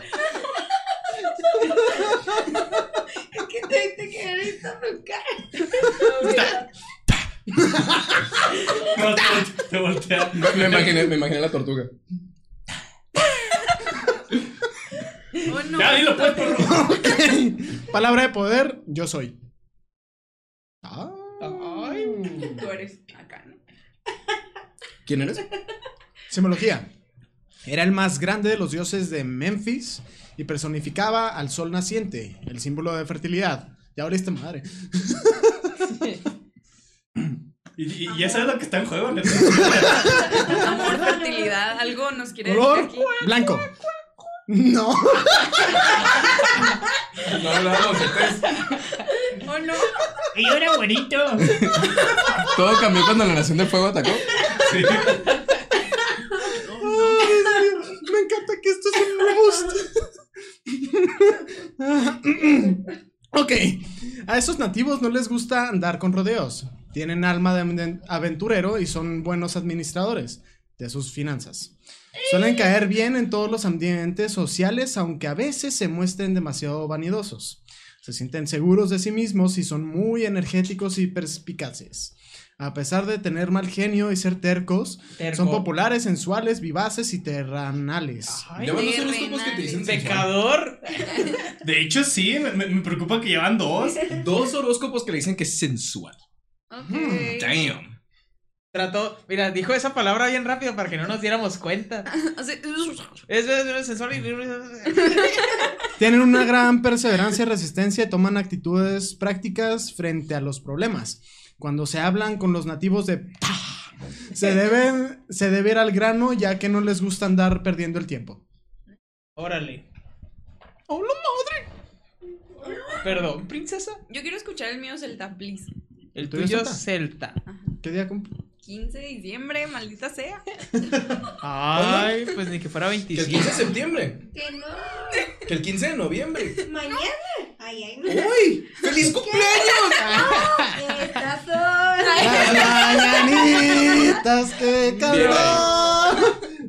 ¿Qué te, te quedaste No, te, te voltea. Me, me, imaginé, me imaginé la tortuga. Oh, no. Ya, dilo pues, perro. Palabra de poder, yo soy. Ay. Tú eres acá, ¿no? ¿Quién eres? Simbología. Era el más grande de los dioses de Memphis y personificaba al sol naciente, el símbolo de fertilidad. Ya abriste madre. Y, y, eso es lo que está en juego, ¿no? Amor, fertilidad, algo nos quiere decir aquí. Blanco. No. No hablamos de Oh, no. Y yo era bonito. Todo cambió cuando la Nación del Fuego atacó. Sí. me encanta que esto es un roast. ok, a esos nativos no les gusta andar con rodeos. Tienen alma de aventurero y son buenos administradores de sus finanzas. Suelen caer bien en todos los ambientes sociales, aunque a veces se muestren demasiado vanidosos. Se sienten seguros de sí mismos y son muy energéticos y perspicaces. A pesar de tener mal genio y ser tercos, son populares, sensuales, vivaces y terrenales. Pecador. De hecho, sí, me, preocupa que llevan dos. Dos horóscopos que le dicen que es sensual. Okay. Damn. Trató, mira, dijo esa palabra bien rápido para que no nos diéramos cuenta. es, sensual y... Tienen una gran perseverancia y resistencia y toman actitudes prácticas frente a los problemas. Cuando se hablan con los nativos de... Se deben, se debe ir al grano ya que no les gusta andar perdiendo el tiempo. Órale. ¡Hola, madre! Perdón, princesa. Yo quiero escuchar el mío Celta, please. El tuyo Celta. ¿Qué día cumple? 15 de diciembre, maldita sea. Ay, pues ni que fuera 25. Que el 15 de septiembre. Que no. Que el 15 de noviembre. Mañana. Ay, ay, no. ¡Uy! ¡Feliz cumpleaños! estas son. Las mañanitas que cantó.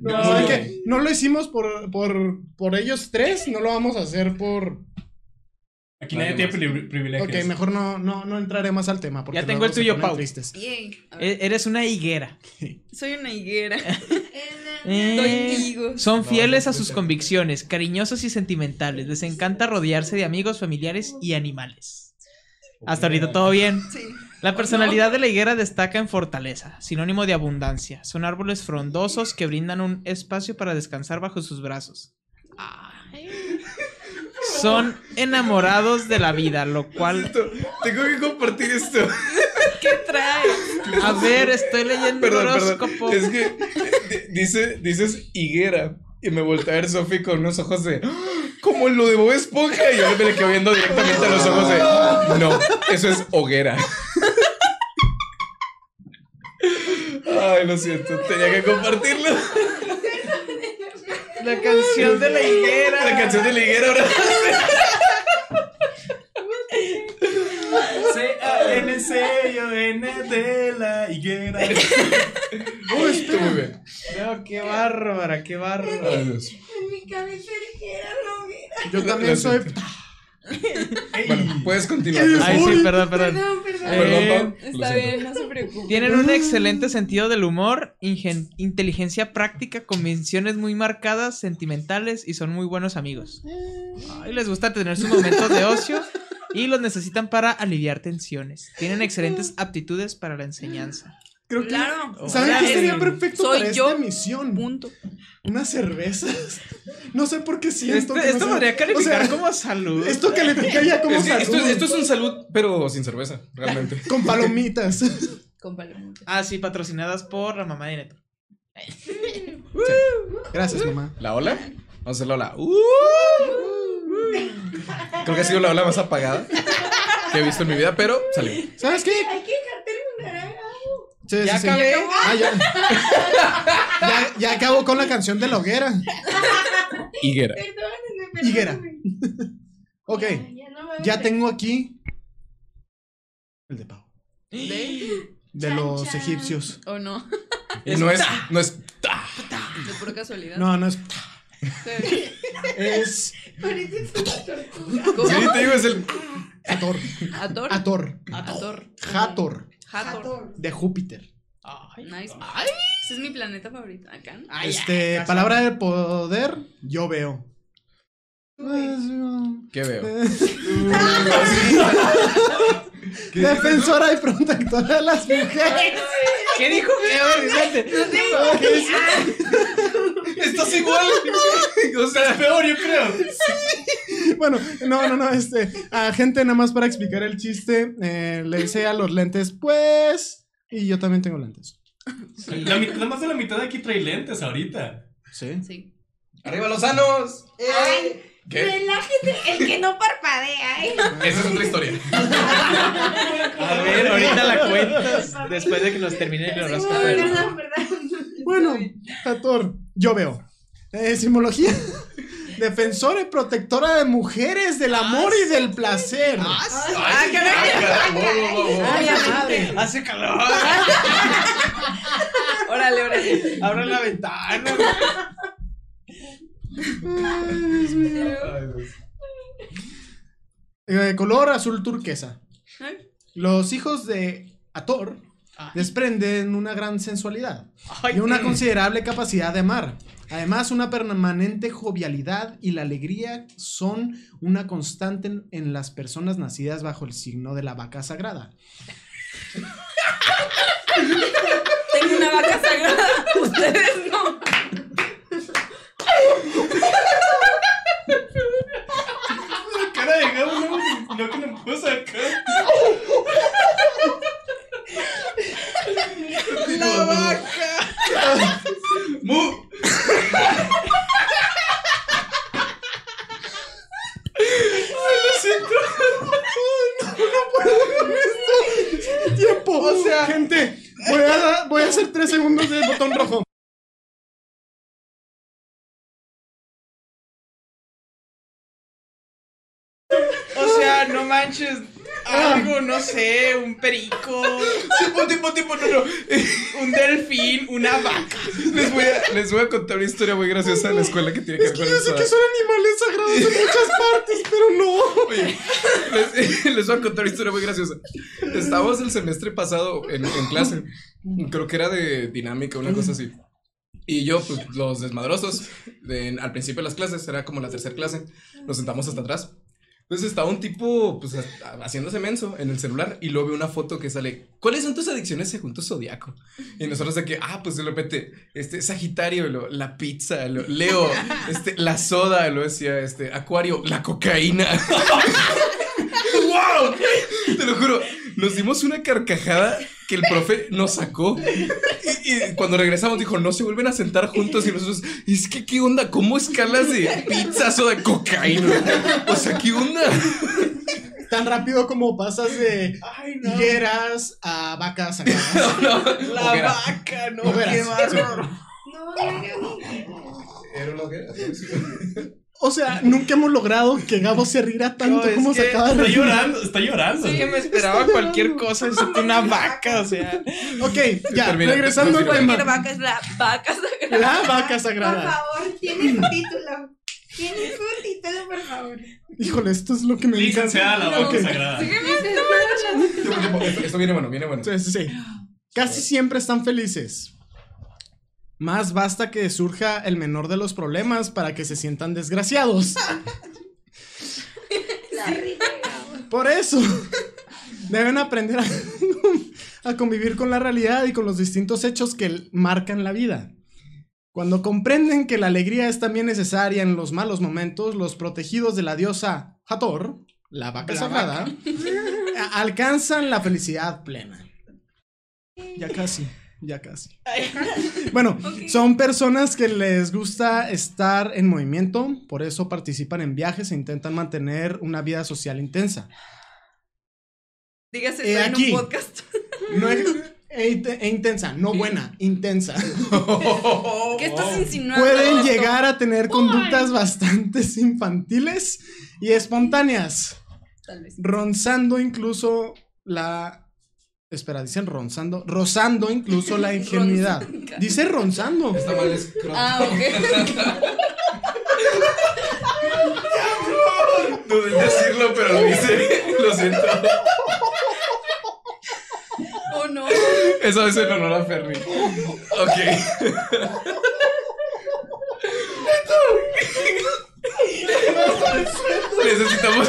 No, no. no lo hicimos por, por, por ellos tres, no lo vamos a hacer por Aquí nadie tiene privilegios. Ok, mejor no, no, no entraré más al tema. Porque ya tengo el tuyo, Pau. E-, eres una higuera. Soy una higuera. Eh, son fieles a sus convicciones, cariñosos y sentimentales. Les encanta rodearse de amigos, familiares y animales. Hasta ahorita todo bien. La personalidad de la higuera destaca en fortaleza, sinónimo de abundancia. Son árboles frondosos que brindan un espacio para descansar bajo sus brazos. Ay son enamorados de la vida, lo cual. Tengo que compartir esto. ¿Qué trae? A ver, estoy leyendo el horóscopo. Es que dice, dices higuera. Y me volteé a ver Sofi con unos ojos de. ¡Ah! Como lo de Bob Esponja. Y yo me le quedo viendo directamente a los ojos de. No, eso es hoguera. Ay, lo siento, tenía que compartirlo. La canción de la higuera. La canción de la higuera ahora. C-A-N-C-O-N de la higuera. Uy, estuvo muy bien. No, qué bárbara, qué bárbara. En mi cabeza era la hoguera. Yo también soy. Bueno, puedes continuar. Ay, sí, perdón, perdón. Perdón, perdón. Eh, Está bien, no se preocupe. Tienen un excelente sentido del humor, inteligencia práctica, convicciones muy marcadas, sentimentales y son muy buenos amigos. Ay, les gusta tener sus momentos de ocio y los necesitan para aliviar tensiones. Tienen excelentes aptitudes para la enseñanza. Creo claro. que. ¿Saben qué sería perfecto Soy para yo. esta misión? Punto. Unas cervezas. No sé por qué siento. Esto, que esto no podría calificar o sea, como salud. Esto calificaría como Es que esto, salud. esto es un salud, pero sin cerveza, realmente. Con palomitas. Con palomitas. Ah, sí, patrocinadas por la mamá de Neto. Gracias, mamá. ¿La ola? Vamos a hacer la ola. Uh. Creo que ha sido la ola más apagada que he visto en mi vida, pero salió. ¿Sabes qué? Hay que. Sí, Ya sí, sí. acabé. Ah, ya. ya. Ya acabo con la canción de la hoguera. Higuera. Perdónenme, Higuera. Ok. Ya, no tengo aquí. El de Pau. ¿De? De Chan, los chan. egipcios. ¿O no? Y no es, no es. De pura casualidad. No, no es. Sí. Es. Tortuga. ¿Cómo? Sí, te digo, es el. Ator. Ator. Ator. Ator. Hathor. Hathor. De Júpiter. Nice. Ese es mi planeta favorito. Acá. ¿no? Ay, Este, ya, palabra del poder, yo veo. ¿Qué veo? Defensora y protectora de las mujeres. ¿Qué dijo? ¿Qué? Vicente. Estás igual. O sea, Peor, yo creo. Bueno, no, no, no, este, a gente nada más para explicar el chiste, eh, le dice a los lentes, pues, y yo también tengo lentes. La, la más de la mitad de aquí trae lentes ahorita. Sí. Sí. arriba los sanos. Ay, ¿Qué? Relájate, el que no parpadea, ¿eh? Esa es otra historia. A ver, ahorita la cuentas después de que nos termine el horóscopo. Perdón, perdón. Bueno, Hator, yo veo. Eh, simbología. Defensora y protectora de mujeres, del amor y del placer. Hace calor. Órale, órale. Abran la ventana. Ay, Dios mío. Eh, color azul turquesa. ¿Eh? Los hijos de Ator desprenden una gran sensualidad y una considerable capacidad de amar. Además, una permanente jovialidad y la alegría son una constante en, en las personas nacidas bajo el signo de la vaca sagrada. Tengo una vaca sagrada. Ustedes no. Cara de Gabo, no, no que no puedo sacar. La vaca. Mu. ¡Tiempo! O sea, gente, voy a, voy a hacer tres segundos de botón rojo. O sea, no manches. Algo, no sé, un perico, Tipo, tipo, tipo, no, no. un delfín, una vaca. Les voy, a, les voy a contar una historia muy graciosa de la escuela que tiene que ver con yo sé eso. que son animales sagrados en muchas partes, pero no. Oye, les, les voy a contar una historia muy graciosa. Estábamos el semestre pasado en, en clase. Creo que era de dinámica, una cosa así. Y yo, pues, los desmadrosos, de- al principio de las clases, era como la tercera clase, nos sentamos hasta atrás. Entonces estaba un tipo, pues, ha- haciéndose menso en el celular y luego ve una foto que sale, ¿cuáles son tus adicciones según tu zodiaco? Y nosotros de que, ah, pues de repente, este, Sagitario, lo- la pizza, lo- Leo, este, la soda, lo decía, este, Acuario, la cocaína. ¡Wow! Te lo juro, nos dimos una carcajada que el profe nos sacó. Y, y cuando regresamos dijo, no se vuelven a sentar juntos y nosotros, es que qué onda, ¿cómo escalas de pizzas o de cocaína? O sea, ¿qué onda? Tan rápido como pasas de higueras a vacas sagradas. La Hoguera. vaca, no, Hogueras. qué bárbaro. No, no, Era una hoguera. O sea, nunca hemos logrado que Gabo se riera tanto No, como se acaba de Está reír. llorando, está llorando. Es que me esperaba cualquier cosa, excepto una vaca, o sea. Ok, ya, Termina, regresando al tema. vaca es la vaca sagrada. La vaca Por sagrada. favor, tiene su título. Tiene su título, por favor. Híjole, esto es lo que me encanta. Licenciada la vaca sagrada. Tiempo, esto, esto viene bueno, viene bueno. Sí, sí, sí. Casi siempre están felices. Más basta que surja el menor de los problemas para que se sientan desgraciados. Por eso, deben aprender a, a convivir con la realidad y con los distintos hechos que marcan la vida. Cuando comprenden que la alegría es también necesaria en los malos momentos, los protegidos de la diosa Hathor, la vaca La sagrada, alcanzan la felicidad plena. Ya casi, ya casi. Bueno, son personas que les gusta estar en movimiento, por eso participan en viajes e intentan mantener una vida social intensa. Dígase, Eh, en un podcast. No es, e, e intensa, no buena, intensa. ¿Qué estás insinuando? Pueden llegar a tener conductas bastante infantiles y espontáneas, Tal vez. ronzando incluso la... Espera, dicen ronzando, rozando incluso la ingenuidad. Ronzando. Dice ronzando. Está mal escroto. Ah, ok. Dudé en decirlo, pero lo hice. Lo siento. Oh, no. Eso es en honor a Ferry. Ok. Necesitamos.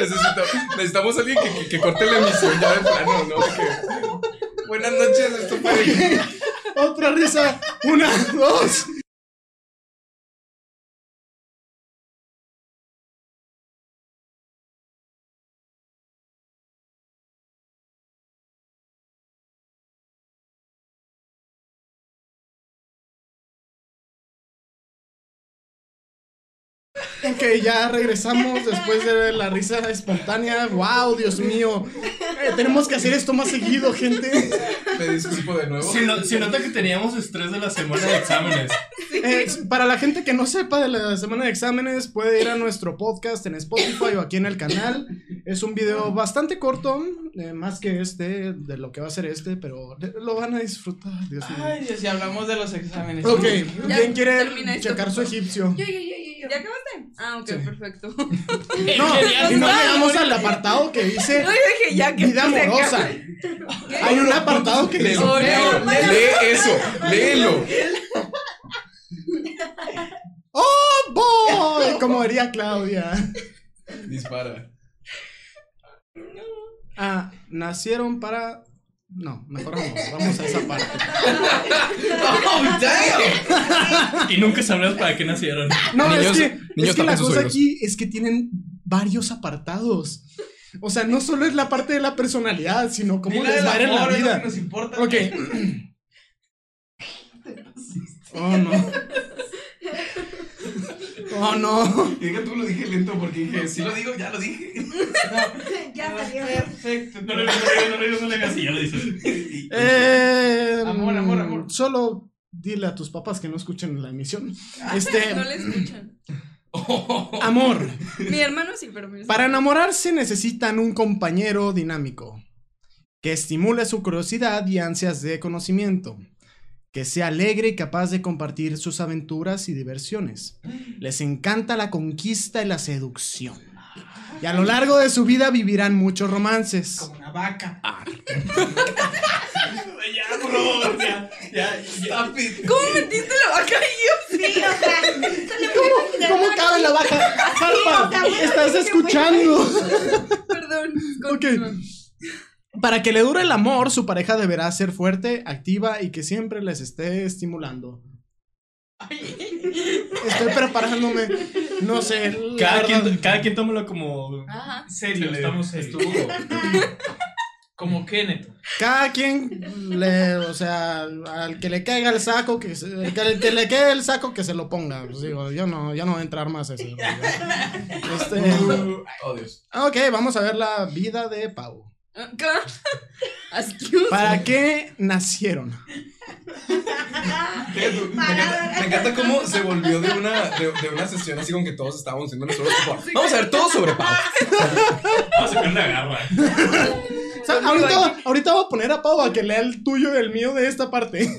Necesitamos, necesitamos a alguien que, que, corte la emisión ya de plano, ¿no? Que, Buenas noches, esto fue. Otra risa. Una, dos. Ok, ya regresamos después de la risa espontánea. ¡Wow, Dios mío! Eh, tenemos que hacer esto más seguido, gente. Me disculpo de nuevo. Se, nota que teníamos estrés de la semana de exámenes. Eh, para la gente que no sepa de la semana de exámenes, puede ir a nuestro podcast en Spotify o aquí en el canal. Es un video bastante corto, eh, más que este, de lo que va a ser este, pero lo van a disfrutar, Dios mío. Ay, Dios, ya hablamos de los exámenes. Ok, ¿quién quiere checar su egipcio? Yo, yo, yo, yo. ¿Ya acabaste? Ah, ok, perfecto. no, y no llegamos al apartado que dice no, dije ya que vida amorosa. Hay un apartado que dice. Lee eso, léelo. ¡Oh, boy! Como diría Claudia. Dispara. Ah, nacieron para. No, mejor vamos, vamos a esa parte. ¡Oh, damn! y nunca sabrás para qué nacieron. No, es que, es que la cosa aquí es que tienen varios apartados. O sea, no solo es la parte de la personalidad, sino cómo les va en la vida. nos importa. Ok. oh, no. Oh, no. Diga tú lo dije lento porque dije, si lo digo, ya lo dije. ya salió. Perfecto. No, no, no, no, no, no, le así, ya lo dices. Eh, Amor, amor, amor. Solo dile a tus papás que no escuchen la emisión. Este, No le escuchan. amor. Mi hermano sí, pero mi Para enamorarse necesitan un compañero dinámico que estimule su curiosidad y ansias de conocimiento, que sea alegre y capaz de compartir sus aventuras y diversiones. Les encanta la conquista y la seducción. Y a lo largo de su vida vivirán muchos romances. Como una vaca. Ya, bro, ya, ya, ya. ¿Cómo metiste la vaca yo? Sí, o sea, ¿Cómo, cómo cabe la vaca? Harpa, estás escuchando. Perdón. Ok. Para que le dure el amor, su pareja deberá ser fuerte, activa y que siempre les esté estimulando. Estoy preparándome. No sé. Cada verdad. quien, cada quien tómalo como. Ajá. Serio, Se le- estamos serios. estuvo. Como Kenneth. Cada quien le, o sea, al que le caiga el saco, que, se- el que, el que le quede el saco, que se lo ponga. Pues digo, yo no, ya no voy a entrar más a eso. Este, Oh, Dios. ok, vamos a ver la vida de Pau. ¿Para qué nacieron? Me encanta, me encanta cómo se volvió de una, de, de una sesión así con que todos estábamos haciendo horóscopo. Vamos a ver todo sobre Pau. Vamos a sacar la garra. O sea, ahorita, ahorita voy a poner a Pau a que lea el tuyo y el mío de esta parte.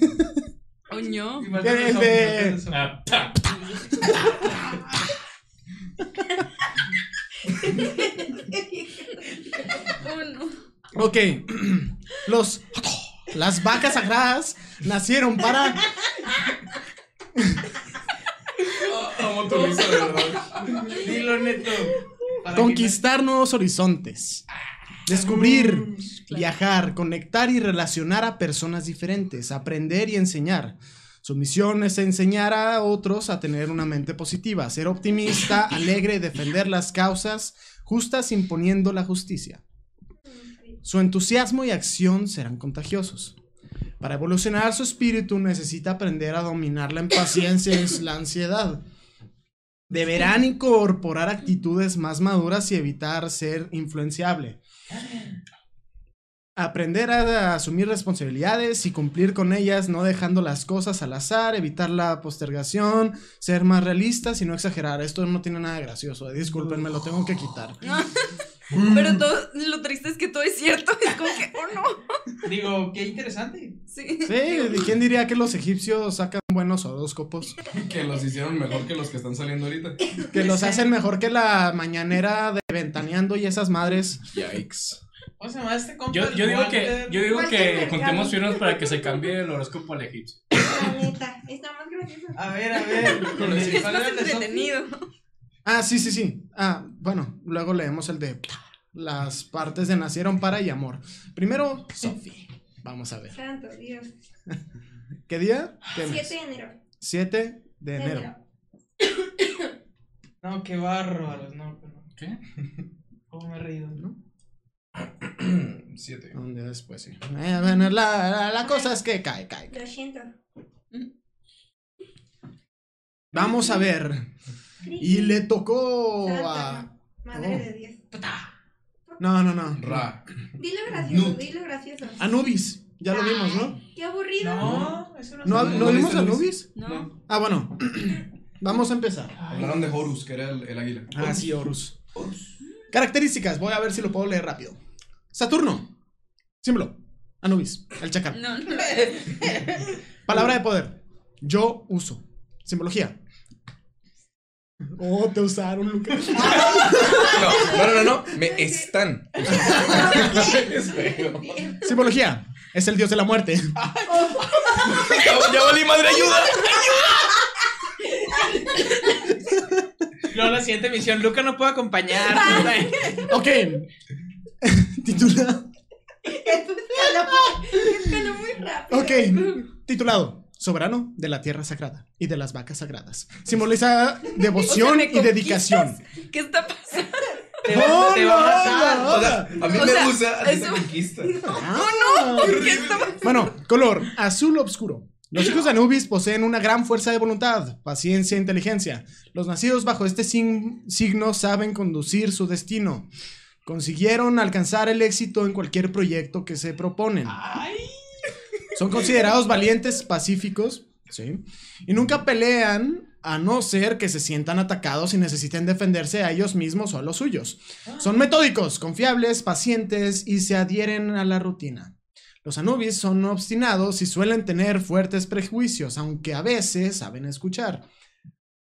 Oño. El de- Ah, ta. Oh, no. Ok, los las vacas sagradas nacieron para Amo tu risa, de verdad. Dilo neto. Para conquistar nuevos horizontes, descubrir, viajar, conectar y relacionar a personas diferentes, aprender y enseñar. Su misión es enseñar a otros a tener una mente positiva, ser optimista, alegre y defender las causas justas imponiendo la justicia. Su entusiasmo y acción serán contagiosos. Para evolucionar su espíritu necesita aprender a dominar la impaciencia y la ansiedad. Deberán incorporar actitudes más maduras y evitar ser influenciable. Aprender a asumir responsabilidades y cumplir con ellas, no dejando las cosas al azar, evitar la postergación, ser más realistas y no exagerar. Esto no tiene nada de gracioso, eh, discúlpenme, lo tengo que quitar. Pero todo, lo triste es que todo es cierto. Es como que, oh no. Digo, qué interesante. Sí. Sí, ¿quién diría que los egipcios sacan buenos horóscopos? Que los hicieron mejor que los que están saliendo ahorita. Que los hacen mejor que la mañanera de Ventaneando y esas madres. Yikes. ¿Cómo se llama este compa? Yo, yo digo que, yo digo que juntemos firmas para que se cambie el horóscopo al egipcio. La neta, está más gracioso. A ver, a ver. ¿cuál Es más entretenido. Ah, sí, sí, sí. Ah, bueno, luego leemos el de las partes de Nacieron para y Amor. Primero, Sophie. Vamos a ver. Santo Dios. ¿Qué día? ¿Qué 7 mes? de enero. 7 de De enero. enero. No, qué bárbaros, no, pero. ¿Qué? ¿Cómo me he reído? ¿No? Siete. Un día después, sí. Eh, bueno, la, la- la cosa es que cae, cae. Lo siento. Vamos a ver. Y le tocó a. Madre de Dios. No, no, no. Ra. Dilo gracioso, dilo gracioso. Anubis. Ya lo vimos, ¿no? Qué aburrido. No, eso no, ¿No, se- ¿no ¿no vimos viste Anubis? No. Ah, bueno. Vamos a empezar. Hablaron de Horus, que era el, el águila. Ah, sí, Horus. Características. Voy a ver si lo puedo leer rápido. Saturno. Símbolo. Anubis. El chacal. No, no. Palabra de poder. Yo uso. Simbología. Oh, te usaron, Lucas. No, no, no, no. Me están. Simbología. Es el dios de la muerte. Ya, ya valí madre, ayuda. Luego la siguiente misión, Luca no puede acompañar. Ok. Titula. Escaló muy rápido. Ok. Titulado. Soberano de la tierra sagrada y de las vacas sagradas. Simboliza devoción O sea, ¿me y dedicación. ¿Qué está pasando? Te te va a matar. no, O sea, a mí O me sea, gusta a ti te eso- conquista. Ah. ¿Qué está pasando? Bueno, color azul oscuro. Los hijos de Anubis poseen una gran fuerza de voluntad, paciencia e inteligencia. Los nacidos bajo este signo saben conducir su destino. Consiguieron alcanzar el éxito en cualquier proyecto que se proponen. Son considerados valientes, pacíficos, ¿sí? Y nunca pelean a no ser que se sientan atacados y necesiten defenderse a ellos mismos o a los suyos. Son metódicos, confiables, pacientes y se adhieren a la rutina. Los Anubis son obstinados y suelen tener fuertes prejuicios, aunque a veces saben escuchar.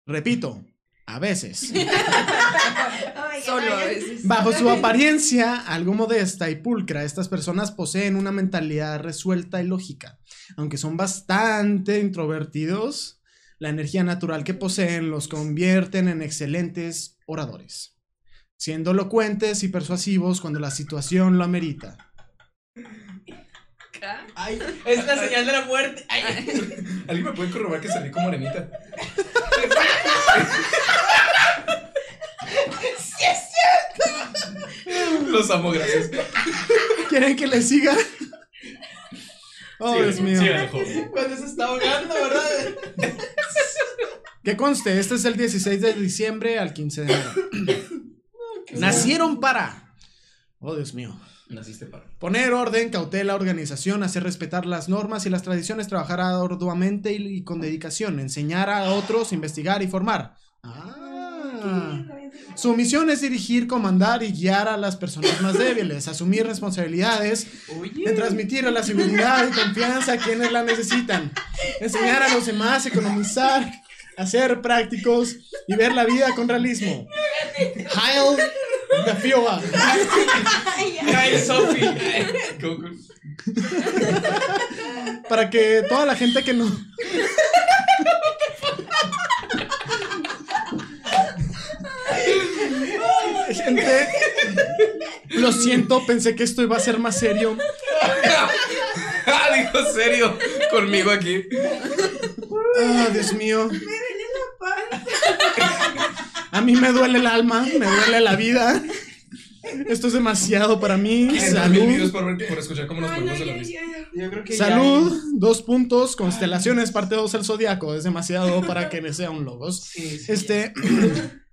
Repito, a veces. Solo a veces. Bajo su apariencia algo modesta y pulcra, estas personas poseen una mentalidad resuelta y lógica. Aunque son bastante introvertidos, la energía natural que poseen los convierten en excelentes oradores, siendo elocuentes y persuasivos cuando la situación lo amerita. Acá. Ay, es la señal de la muerte. Ay. ¿Alguien me puede corroborar que salí como arenita? Los amo, gracias. ¿Quieren que les siga? Oh, Dios mío. Cuando se está ahogando, ¿verdad? Que conste, este es el 16 de diciembre al 15 de enero. Nacieron para. Oh, Dios mío. Naciste para. Poner orden, cautela, organización, hacer respetar las normas y las tradiciones, trabajar arduamente y, con dedicación, enseñar a otros, investigar y formar. Ah. Su misión es dirigir, comandar y guiar a las personas más débiles, asumir responsabilidades, en transmitir la seguridad y confianza a quienes la necesitan, enseñar a los demás, economizar, hacer prácticos y ver la vida con realismo. Heil the Fioa. Ay, Sophie. para que toda la gente que no. gente, lo siento, pensé que esto iba a ser más serio. ah, dijo serio. Conmigo aquí. Ah, Dios mío. A mí me duele el alma, me duele la vida. Esto es demasiado para mí. Salud. por, ver- por escuchar cómo nos ponemos de la risa. Yo creo que Salud, dos puntos, constelaciones, parte 2 el zodiaco. Es demasiado para que sea un logos. Sí, sí, Este.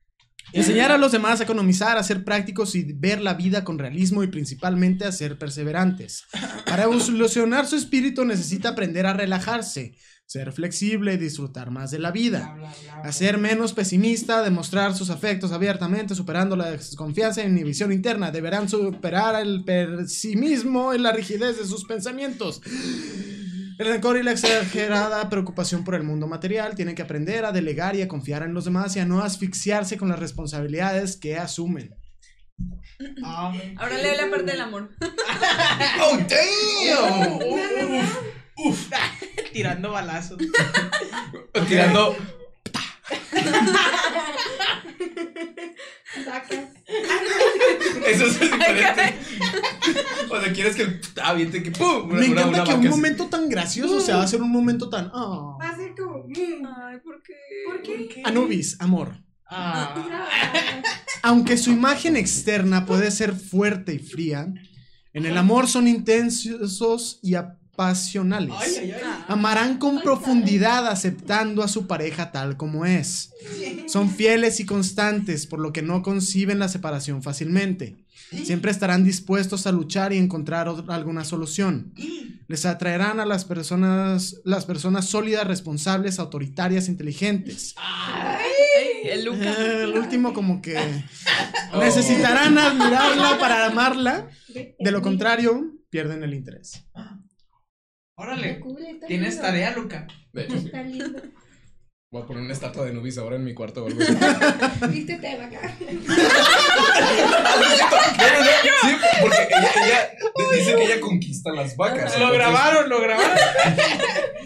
Enseñar a los demás a economizar, a ser prácticos y ver la vida con realismo y principalmente a ser perseverantes. Para evolucionar su espíritu necesita aprender a relajarse, ser flexible y disfrutar más de la vida. A ser menos pesimista, demostrar sus afectos abiertamente, superando la desconfianza e inhibición interna. Deberán superar el pesimismo y la rigidez de sus pensamientos. El rencor y la exagerada preocupación por el mundo material tienen que aprender a delegar y a confiar en los demás y a no asfixiarse con las responsabilidades que asumen. Ahora leo la parte del amor. ¡Oh, damn! Tirando balazos. Tirando. Eso es diferente. O sea, quieres que el. Ah, viente que. ¡Pum! Una- Me encanta una que un momento tan gracioso se va a hacer un momento tan... ah. Va a ser como. mm, Ay, ¿por qué? ¿Por qué? Anubis, amor. Ah. Aunque su imagen externa puede ser fuerte y fría, en el amor son intensos y apasionados pasionales. Amarán con profundidad aceptando a su pareja tal como es. Son fieles y constantes, por lo que no conciben la separación fácilmente. Siempre estarán dispuestos a luchar y encontrar alguna solución. Les atraerán a las personas, las personas sólidas, responsables, autoritarias, inteligentes. el, el último como que necesitarán admirarla para amarla. De lo contrario, pierden el interés. Órale. Tienes tarea, Luca. Está lindo. Voy a poner una estatua de Nubis ahora en mi cuarto o algo así. Vístete, vaca. sí, porque ella, ella dice que ella conquista las vacas. Lo grabaron, lo grabaron.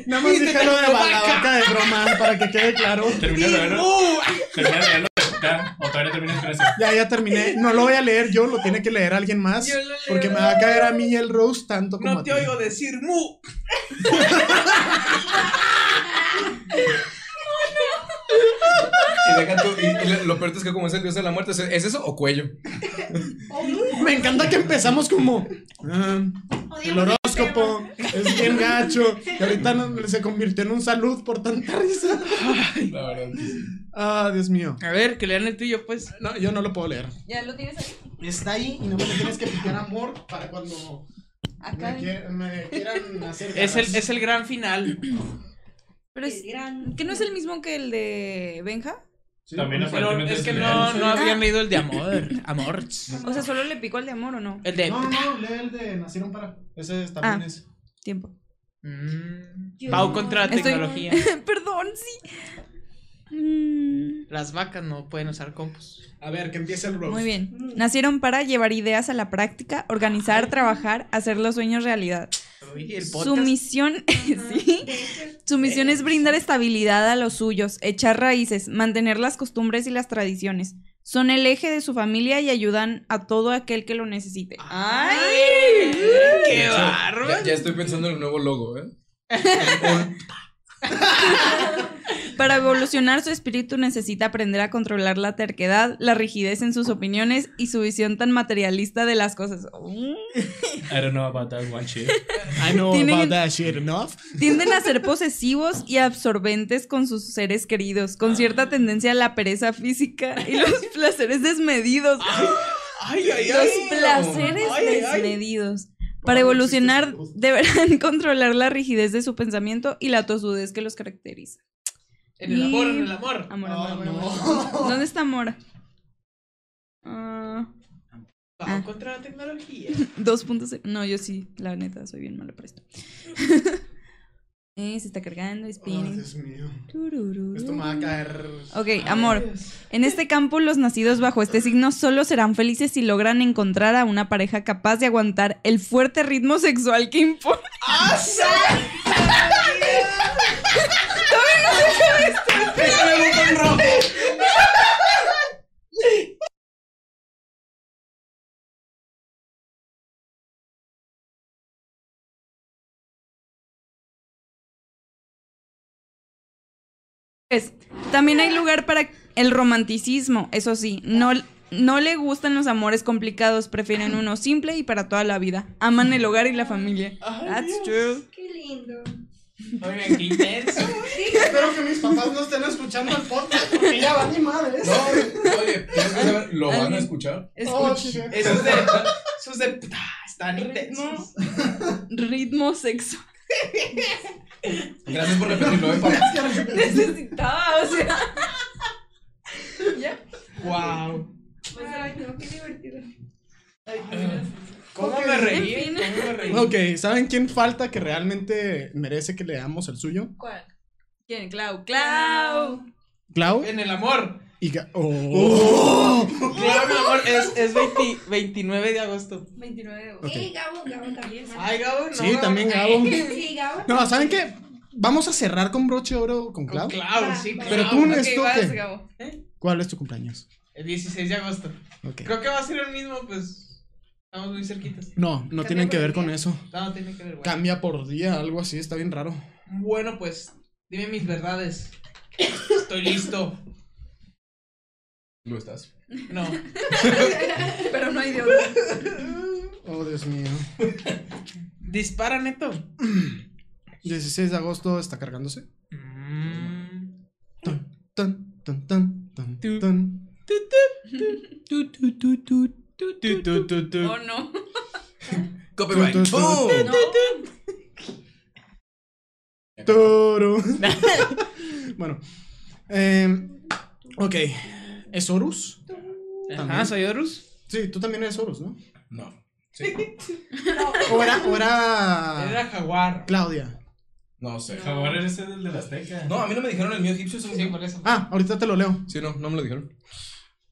Nada más déjalo de la vaca de broma para que quede claro. Termina de verlo. Termina de verlo. ¿O todavía terminas con eso? Ya, ya terminé. No lo voy a leer yo, lo tiene que leer alguien más. Porque me va a caer a mí el roast tanto como no a ti. No te oigo decir mu. Y, deja tú, y, lo peor es que como es el dios de la muerte, ¿es eso o cuello? Me encanta que empezamos como ah, el horóscopo es bien gacho y ahorita se convirtió en un salud por tanta risa. La verdad Ah, Dios mío. A ver, que lean el tuyo, pues. No, yo no lo puedo leer. ¿Ya lo tienes ahí? Está ahí y no me tienes que picar amor para cuando me, quieran hacer. Es el, es el gran final. Pero es, ¿Que no es el mismo que el de Benja? También pero es que no, no habían leído el de amor. Amor. O sea, solo le picó el de amor o no? El de. No, no, lee el de Nacieron para. Ese también ah, es. Tiempo. Mm. Pau contra la tecnología. Perdón, sí. Mm. Las vacas no pueden usar compost. A ver, que empiece el roast. Muy bien. Nacieron para llevar ideas a la práctica, organizar, trabajar, hacer los sueños realidad. Su misión, ¿sí? Su misión es brindar estabilidad a los suyos, echar raíces, mantener las costumbres y las tradiciones. Son el eje de su familia y ayudan a todo aquel que lo necesite. ¡Ay! ¡Qué bárbaro! Ya, estoy pensando en el nuevo logo, ¿eh? Para evolucionar, su espíritu necesita aprender a controlar la terquedad, la rigidez en sus opiniones y su visión tan materialista de las cosas. I don't know about that one shit. I know about that shit enough. Tienden a ser posesivos y absorbentes con sus seres queridos, con cierta tendencia a la pereza física y los placeres desmedidos. Ay, ay, los placeres desmedidos. Para evolucionar deberán controlar la rigidez de su pensamiento y la tosudez que los caracteriza. En el amor, en el amor. Amor, amor, amor, amor. ¿Dónde está amor? Uh, Vamos contra la tecnología. 2.0. No, yo sí, la neta, soy bien mala para esto. Eh, se está cargando, spinning. Oh, Dios mío. Esto me va a caer. Ok, amor. En este campo, los nacidos bajo este signo solo serán felices si logran encontrar a una pareja capaz de aguantar el fuerte ritmo sexual que impone. ¡Ah, también hay lugar para el romanticismo, eso sí, no, no le gustan los amores complicados, prefieren uno simple y para toda la vida. Aman el hogar y la familia. That's true. Qué lindo. Oigan, qué intenso. Espero que mis papás no estén escuchando el podcast porque ya van mi madre. No, oye, ¿lo van a escuchar? Escuchen. Eso es de. Eso es de. Están intensos. Ritmo sexo. Gracias por repetirlo, ¿eh, papá? Necesitaba, o sea. ¿Ya? Wow. Ay, no, qué divertido. ¿Cómo me reí? ¿Cómo me reí? Ok, ¿saben quién falta que realmente merece que leamos el suyo? ¿Cuál? ¿Quién? Clau. Clau. ¿Clau? En el amor. Y oh. Claro, mi amor, es, es 29 de agosto. 29 de agosto. Okay. Gabo, Gabo también. Ay, Gabo, no. Sí, también Gabo. Sí, Gabo. No, ¿saben qué? Vamos a cerrar con broche oro con Clau. Con Clau, sí, claro. Pero tú, okay, vas, Gabo. ¿Eh? ¿Cuál es tu cumpleaños? El 16 de agosto. Okay. Creo que va a ser el mismo, pues. Estamos muy cerquitas. No, no tienen que ver con eso. No, no tienen que ver. Bueno. Cambia por día, algo así, está bien raro. Bueno, pues, dime mis verdades. Estoy listo. ¿Lo estás? No. Pero no hay de Oh, Dios mío. Dispara, neto. 16 de agosto está cargándose. Tan, tan, tan, tan, tan, tan. Oh, no. Copyright. Toro. bueno. eh, ok. ¿Es Horus? Ajá, soy Horus. Sí, tú también eres Horus, ¿no? No. Sí. ¿O era, o era Era jaguar. Claudia? No sé. Jaguar eres el del Azteca. No, a mí no me dijeron el mío egipcio. Sí, por eso. Ah, ahorita te lo leo. Sí, no, no me lo dijeron.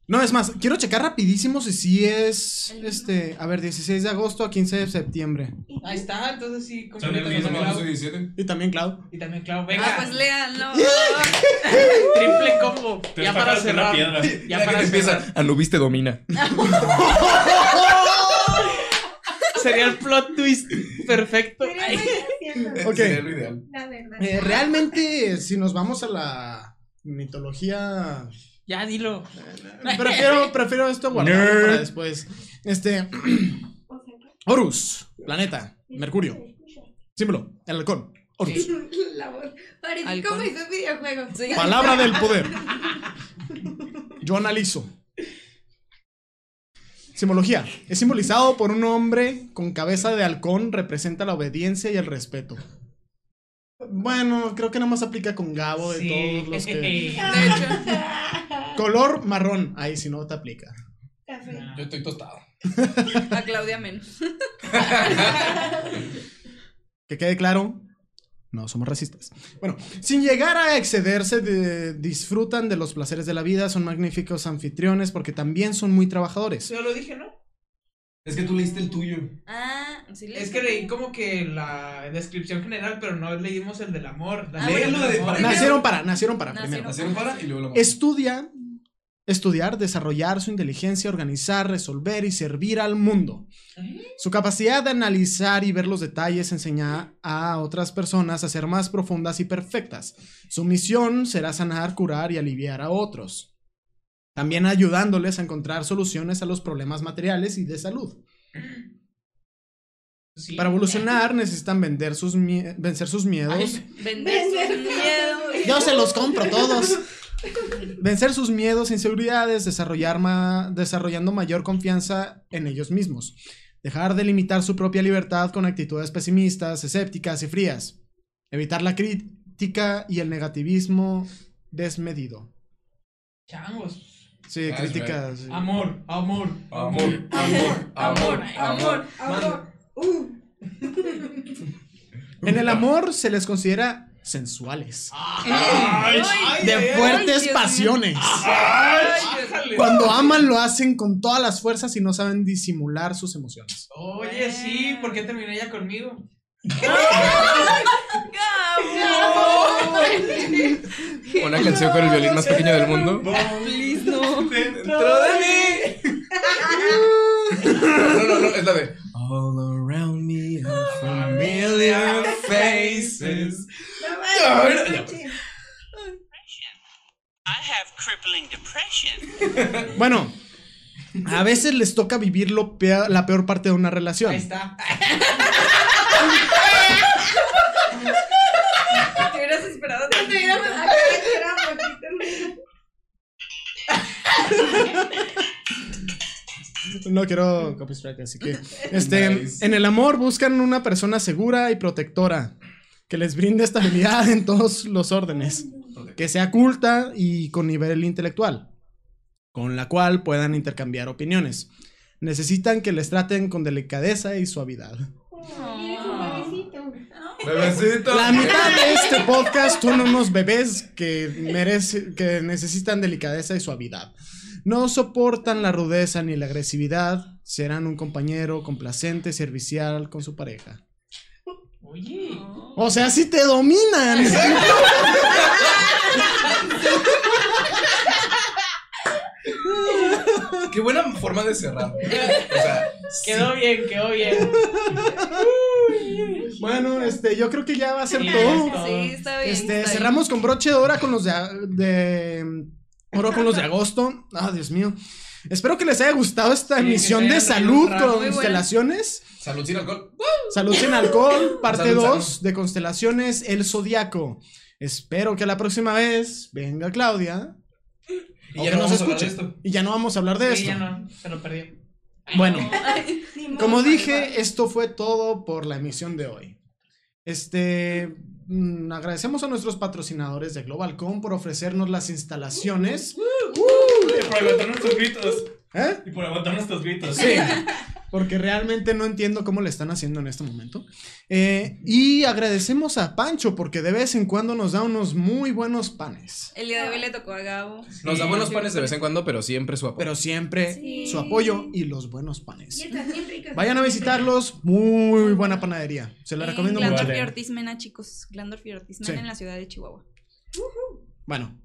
No, es más, quiero checar rapidísimo si sí es, este, a ver, 16 de agosto a 15 de septiembre. Ahí está, entonces sí. Son completa el con mismo, No, Clau. soy 17. Y también Clau. Y también Clau. Venga. Ah, pues léanlo. Triple combo. Te ya para una cerrar. piedra. Ya Ya para que te cerrar. empieza. Anubis te domina. Sería el plot twist perfecto. Pero Ay. estoy haciendo, Ok. Sería lo ideal. La verdad. Eh, realmente, si nos vamos a la mitología, Ya dilo. prefiero, prefiero esto guardarlo Nerd. para después. Este, Horus, planeta, Mercurio, símbolo, el halcón, Horus. Parece Halcón. como esos videojuegos. Sí. Palabra del poder. Yo analizo. Simbología. Es simbolizado por un hombre con cabeza de halcón, representa la obediencia y el respeto. Bueno, creo que nada más aplica con Gabo de todos los que. De hecho, Color marrón. Ahí si no te aplica. Café. Yo estoy tostado. a Claudia menos. Que quede claro, no somos racistas. Bueno, sin llegar a excederse, de- disfrutan de los placeres de la vida, son magníficos anfitriones porque también son muy trabajadores. Yo lo dije, ¿no? Es que tú leíste el tuyo. Ah, sí le Es que leí como que la descripción general, pero no leímos el del amor. La Ah, bueno, de- amor. Nacieron para, nacieron para Nacieron. primero. Nacieron para y luego la Estudia, estudiar, desarrollar su inteligencia, organizar, resolver y servir al mundo. Su capacidad de analizar y ver los detalles enseña a otras personas a ser más profundas y perfectas. Su misión será sanar, curar y aliviar a otros. También ayudándoles a encontrar soluciones a los problemas materiales y de salud. Sí. Para evolucionar necesitan vender sus vencer sus miedos. Ay, Vender sus miedos. Yo se los compro todos. Vencer sus miedos e inseguridades, desarrollar ma- desarrollando mayor confianza en ellos mismos. Dejar de limitar su propia libertad con actitudes pesimistas, escépticas y frías. Evitar la crítica y el negativismo desmedido. Changos. Sí, That's críticas. sí. Amor, amor, Amor, amor, amor, amor. Amor. Uh. En el amor se les considera sensuales. Ay, ay, De ay. fuertes pasiones. Ay, ájale. Cuando aman lo hacen con todas las fuerzas y no saben disimular sus emociones. Oye, sí, ¿por qué terminó ella conmigo? Una canción con el violín más pequeño del mundo. Please, no. Dentro de mí. No, no, no, es la de. All around me are familiar faces. I have crippling depression. Bueno, a veces les toca vivir lo pea- la peor parte de una relación. Ahí está. Te hubieras esperado. Era poquito. No quiero copy strike, así que. Este, Nice. En el amor buscan una persona segura y protectora. Que les brinde estabilidad en todos los órdenes. Que sea culta y con nivel intelectual. Con la cual puedan intercambiar opiniones. Necesitan que les traten con delicadeza y suavidad. Bebecito. La mitad de este podcast son unos bebés que, merece, que necesitan delicadeza y suavidad. No soportan la rudeza ni la agresividad. Serán un compañero complacente, servicial con su pareja. Oye. O sea, si te dominan. Qué buena forma de cerrar. O sea, Quedó bien, quedó bien. bueno, este, yo creo que ya va a ser Sí, todo. Sí, está bien. Este, está bien. cerramos con broche de oro con los de, de oro con los de agosto. Ah, Dios mío. Espero que les haya gustado esta emisión de salud con constelaciones. Salud sin alcohol. Salud sin alcohol, parte 2 de constelaciones, el zodiaco. Espero que la próxima vez venga Claudia. Y ya no nos escuche. Y ya no vamos a hablar de esto. ya no, se lo perdí. Bueno, como dije, esto fue todo por la emisión de hoy. Este, mm, agradecemos a nuestros patrocinadores de GlobalCom por ofrecernos las instalaciones. y por aguantar nuestros gritos. ¿Eh? Y por aguantar nuestros gritos. Sí. Porque realmente no entiendo cómo le están haciendo en este momento. Eh, y agradecemos a Pancho porque de vez en cuando nos da unos muy buenos panes. El día de hoy le tocó a Gabo. Nos da buenos panes de vez en cuando, pero siempre su apoyo. Pero siempre Sí. su apoyo y los buenos panes. Y están bien ricas. Vayan a visitarlos, muy buena panadería. Se la En recomiendo mucho. Glandorf y Ortiz Mena, chicos. Glandorf y Ortiz Mena Sí. en la ciudad de Chihuahua. Bueno,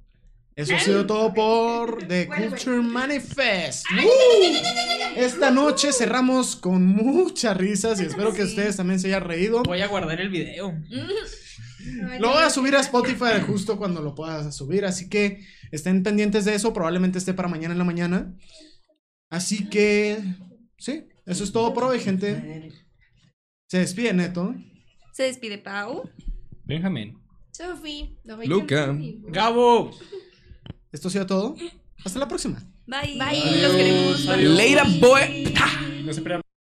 eso ha sido todo por The Culture Manifest. ¡Uh! Esta noche cerramos con muchas risas y espero que ustedes también se hayan reído. Voy a guardar el video. Lo voy a subir a Spotify justo cuando lo puedas subir, así que estén pendientes de eso. Probablemente esté para mañana en la mañana. Así que, sí, eso es todo por hoy, gente. Se despide Neto. Se despide Pau. Benjamín. Sophie. Luca. Gabo. Esto ha sido todo. Hasta la próxima. Bye. Bye. Los queremos. Later, boy. No se